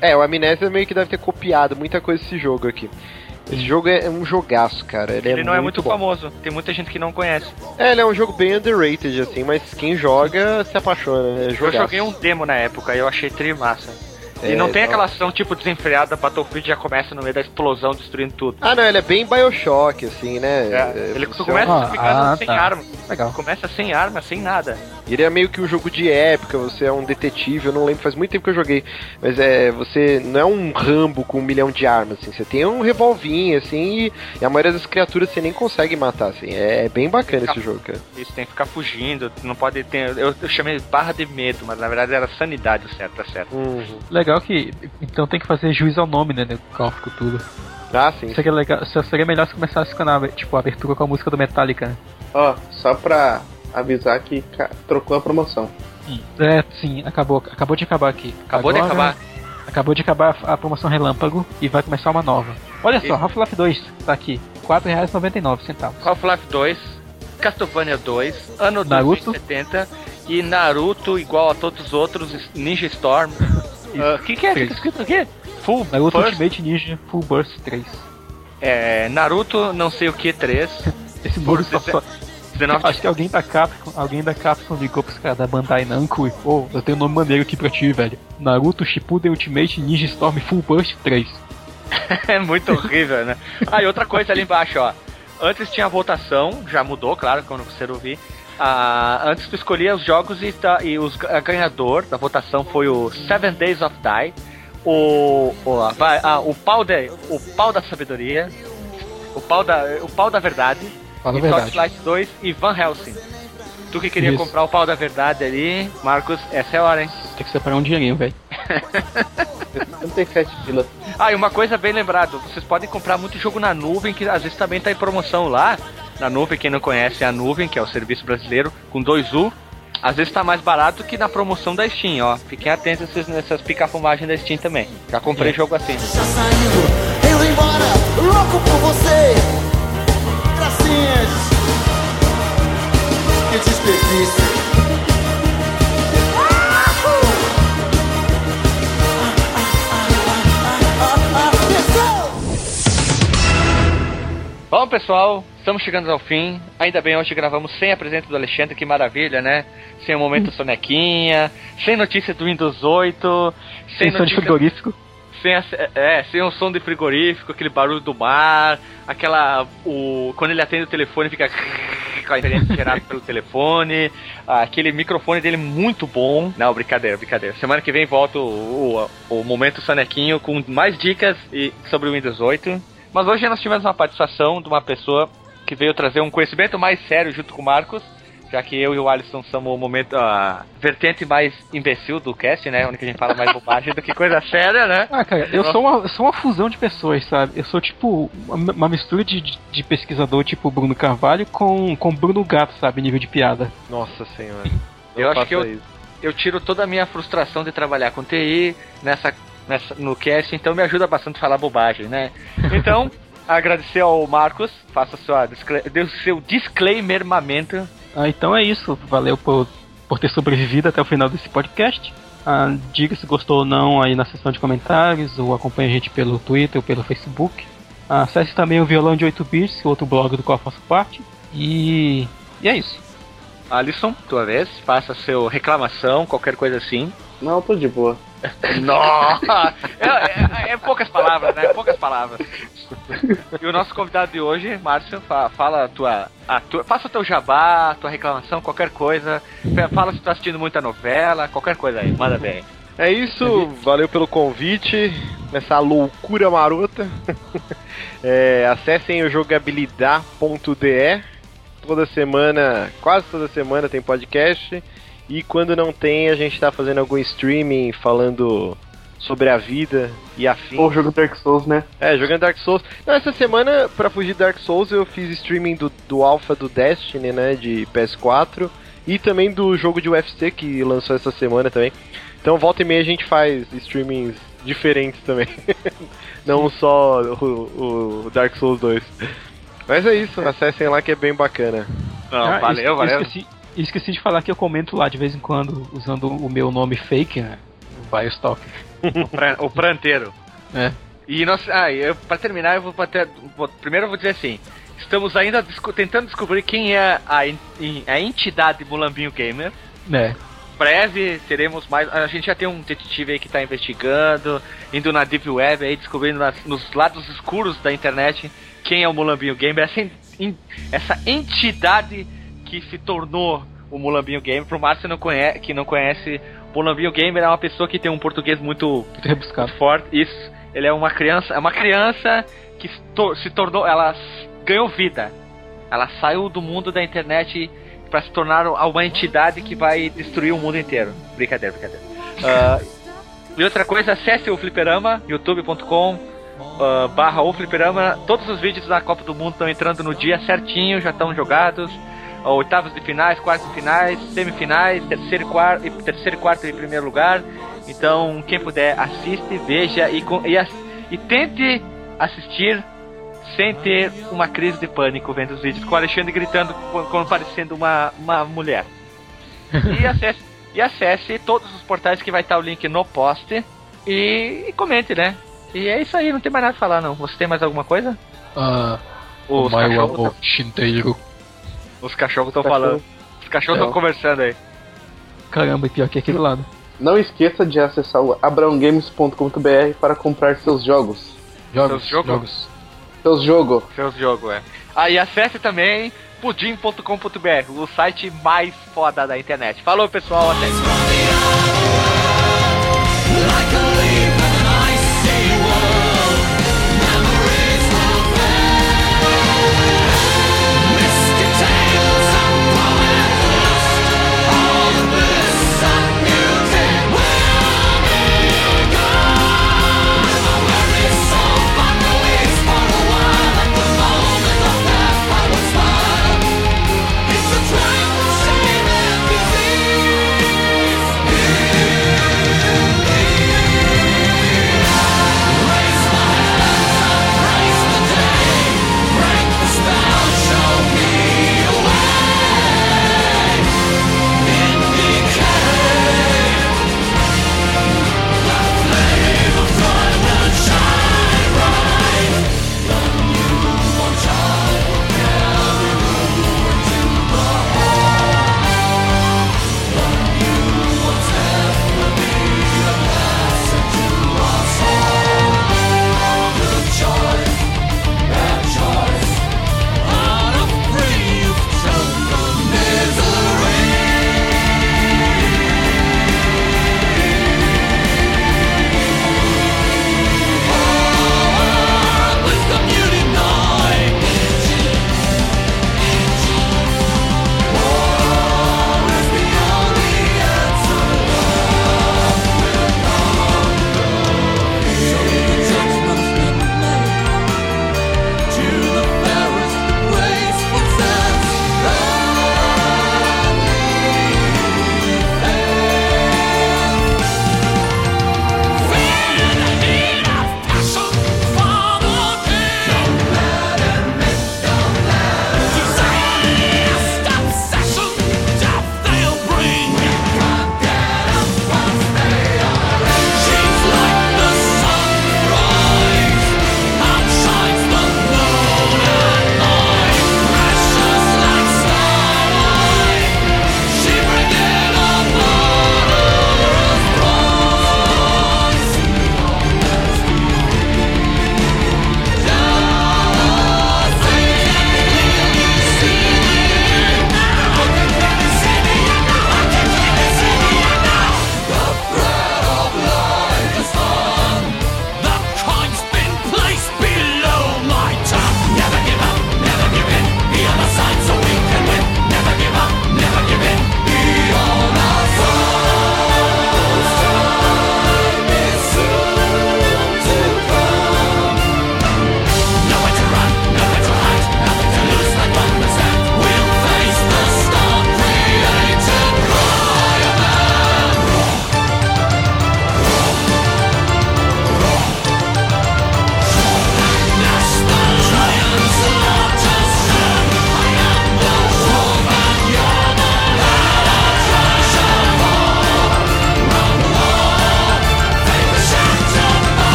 É, o Amnésia meio que deve ter copiado muita coisa desse jogo aqui. Esse jogo é um jogaço, cara. Ele, Ele, é não é muito bom. famoso, tem muita gente que não conhece. É, ele é um jogo bem underrated, assim, mas quem joga se apaixona, né? Eu Jogaço. joguei um demo na época e eu achei tri massa. e É, não tem então- aquela ação tipo desenfreada, Battlefield já começa no meio da explosão destruindo tudo. Ah, não, ele é bem Bioshock, assim, né? É, ele tu é um- começa Ah, ficando ah, sem tá. arma. Legal. Começa sem arma, sem nada. Ele é meio que um jogo de época, você é um detetive, eu não lembro, faz muito tempo que eu joguei. Mas é, você não é um Rambo com um milhão de armas, assim, você tem um revolvinho, assim, e, e a maioria das criaturas você nem consegue matar, assim. É, é bem bacana esse jogo, cara. Isso tem que ficar fugindo, não pode ter. Eu, eu chamei barra de medo, mas na verdade era sanidade o certo, tá certo. Uhum. Legal que. Então tem que fazer juiz ao nome, né? Do Call of Cthulhu. Ah, sim. Seria, legal, seria melhor se começasse com a, tipo, a abertura com a música do Metallica. né? Ó, só pra avisar que trocou a promoção. É, sim, acabou, acabou de acabar aqui. Acabou de Agora- acabar. Acabou de acabar a, promoção Relâmpago e vai começar uma nova. Olha só. Half-Life 2 tá aqui, R$ 4,99. Half-Life 2, Castlevania 2, ano Naruto. 2070 e Naruto igual a todos os outros, Ninja Storm. O que, que é? Fica escrito aqui? Full Naruto Burst, Ultimate Ninja Full Burst 3. é, Naruto não sei o que 3. Esse muro só, só 19 Acho que alguém da Capcom, alguém da Capcom ligou pros caras da Bandai Namco e, pô, eu tenho um nome maneiro aqui pra ti, velho. Naruto Shippuden Ultimate Ninja Storm Full Burst 3. é muito horrível, né? Ah, e outra coisa ali embaixo, ó. Antes tinha votação, já mudou, claro, quando você ouvir. Ah, antes tu escolhia os jogos e, tá, e os a ganhador da votação foi o Seven Days of Die, o o, vai, ah, o pau da o pau da sabedoria, o pau da o pau da verdade, Fala e verdade. Torchlight 2 e Van Helsing. Tu que queria Isso. comprar o pau da verdade ali, Marcos, essa é a hora, hein? Tem que separar um dinheirinho, velho. 67 pila. Ah, e uma coisa bem lembrada, vocês podem comprar muito jogo na nuvem, que às vezes também tá em promoção lá. Na nuvem, quem não conhece é a nuvem, que é o serviço brasileiro, com 2U. Às vezes tá mais barato que na promoção da Steam, ó. Fiquem atentos nessas, nessas pica-fumagens da Steam também. Já comprei jogo assim. Já saindo, indo embora, louco por você. Gracinhas, que desperdício. Bom, pessoal, estamos chegando ao fim. Ainda bem, hoje gravamos sem a presença do Alexandre, que maravilha, né? Sem o momento sonequinha, sem notícia do Windows 8, Sem som de notícia- frigorífico. Sem a- é, sem o som de frigorífico, aquele barulho do mar, aquela. O, quando ele atende o telefone fica com a internet gerada pelo telefone, aquele microfone dele muito bom. Não, brincadeira, brincadeira. Semana que vem volta o, o, o momento Sonequinho com mais dicas e, sobre o Windows 8. Mas hoje nós tivemos uma participação de uma pessoa que veio trazer um conhecimento mais sério junto com o Marcos. Já que eu e o Alisson somos o momento, a vertente mais imbecil do cast, né? Onde que a gente fala mais bobagem do que coisa séria, né? Ah, cara, eu sou, uma, eu sou uma fusão de pessoas, sabe? Eu sou tipo uma, uma mistura de, de- pesquisador tipo Bruno Carvalho com, com Bruno Gato, sabe? Nível de piada. Nossa senhora. Eu acho que eu, isso. eu tiro toda a minha frustração de trabalhar com TI nessa, nessa, no cast, então me ajuda bastante a falar bobagem, né? Então, agradecer ao Marcos, faça sua, o seu disclaimer mamento. Ah, então é isso. Valeu por, por ter sobrevivido até o final desse podcast. Ah, diga se gostou ou não aí na seção de comentários, ou acompanhe a gente pelo Twitter ou pelo Facebook. Ah, acesse também o Violão de 8 Bits, outro blog do qual eu faço parte. E, e é isso. Alisson, tua vez, faça seu reclamação, qualquer coisa assim. Não, tô de boa. Nossa! É, é- é poucas palavras, né? Poucas palavras. E o nosso convidado de hoje, Márcio, fa- fala a tua, a tua. Faça o teu jabá, a tua reclamação, qualquer coisa. Fala se tu tá assistindo muita novela, qualquer coisa aí, manda bem. É isso, valeu pelo convite, nessa loucura marota. É, acessem o jogabilidade.de. Toda semana, quase toda semana tem podcast. E quando não tem, a gente tá fazendo algum streaming falando sobre a vida e afim. Ou jogo Dark Souls, né? É, jogando Dark Souls. Não, essa semana, pra fugir de Dark Souls, eu fiz streaming do, do Alpha do Destiny, né, de PS4. E também do jogo de UFC que lançou essa semana também. Então, volta e meia a gente faz streamings diferentes também. Não só o, o Dark Souls 2. Mas é isso, acessem lá que é bem bacana. Não, Ah, valeu, es- valeu. Esqueci, esqueci de falar que eu comento lá de vez em quando, usando o meu nome fake, né? O Biostalk. O, pran- o pranteiro. É. E nós, ah, eu, pra terminar, eu vou vou- primeiro eu vou dizer assim: estamos ainda discu- tentando descobrir quem é a, a entidade Mulambinho Gamer. Né? breve teremos mais. A gente já tem um detetive aí que tá investigando, indo na Deep Web aí, descobrindo nas- nos lados escuros da internet quem é o Mulambinho Gamer, essa, en- essa entidade que se tornou o Mulambinho Gamer. Pro Márcio não conhece, que não conhece, o Mulambinho Gamer é uma pessoa que tem um português muito Muito forte. Isso. Ele é uma criança, é uma criança que se, tor- se tornou, ela ganhou vida. Ela saiu do mundo da internet para se tornar uma entidade que vai destruir o mundo inteiro. Brincadeira, brincadeira. Ah, e outra coisa, acesse o Fliperama, youtube.com ah, barra o Fliperama. Todos os vídeos da Copa do Mundo estão entrando no dia certinho, já estão jogados. Oitavos de finais, quartos de finais, semifinais, terceiro e quarto, e terceiro e quarto em primeiro lugar. Então, quem puder, assiste, veja e, e, e tente assistir sem ter uma crise de pânico vendo os vídeos com o Alexandre gritando co- como parecendo uma, uma mulher. E acesse, e acesse todos os portais que vai estar o link no post e, e comente, né? E é isso aí, não tem mais nada a falar não. Você tem mais alguma coisa? Ah, Os cachorros tão- Shinteiro. Os cachorros estão falando. Os cachorros estão Não. conversando aí. Caramba, e pior que aquele lado. Não esqueça de acessar o abraongames.com.br para comprar seus jogos. Jogos, Seus jogos? jogos. Seus jogos. Seus jogos, é. Aí acesse também pudim.com.br, o site mais foda da internet. Falou, pessoal, até.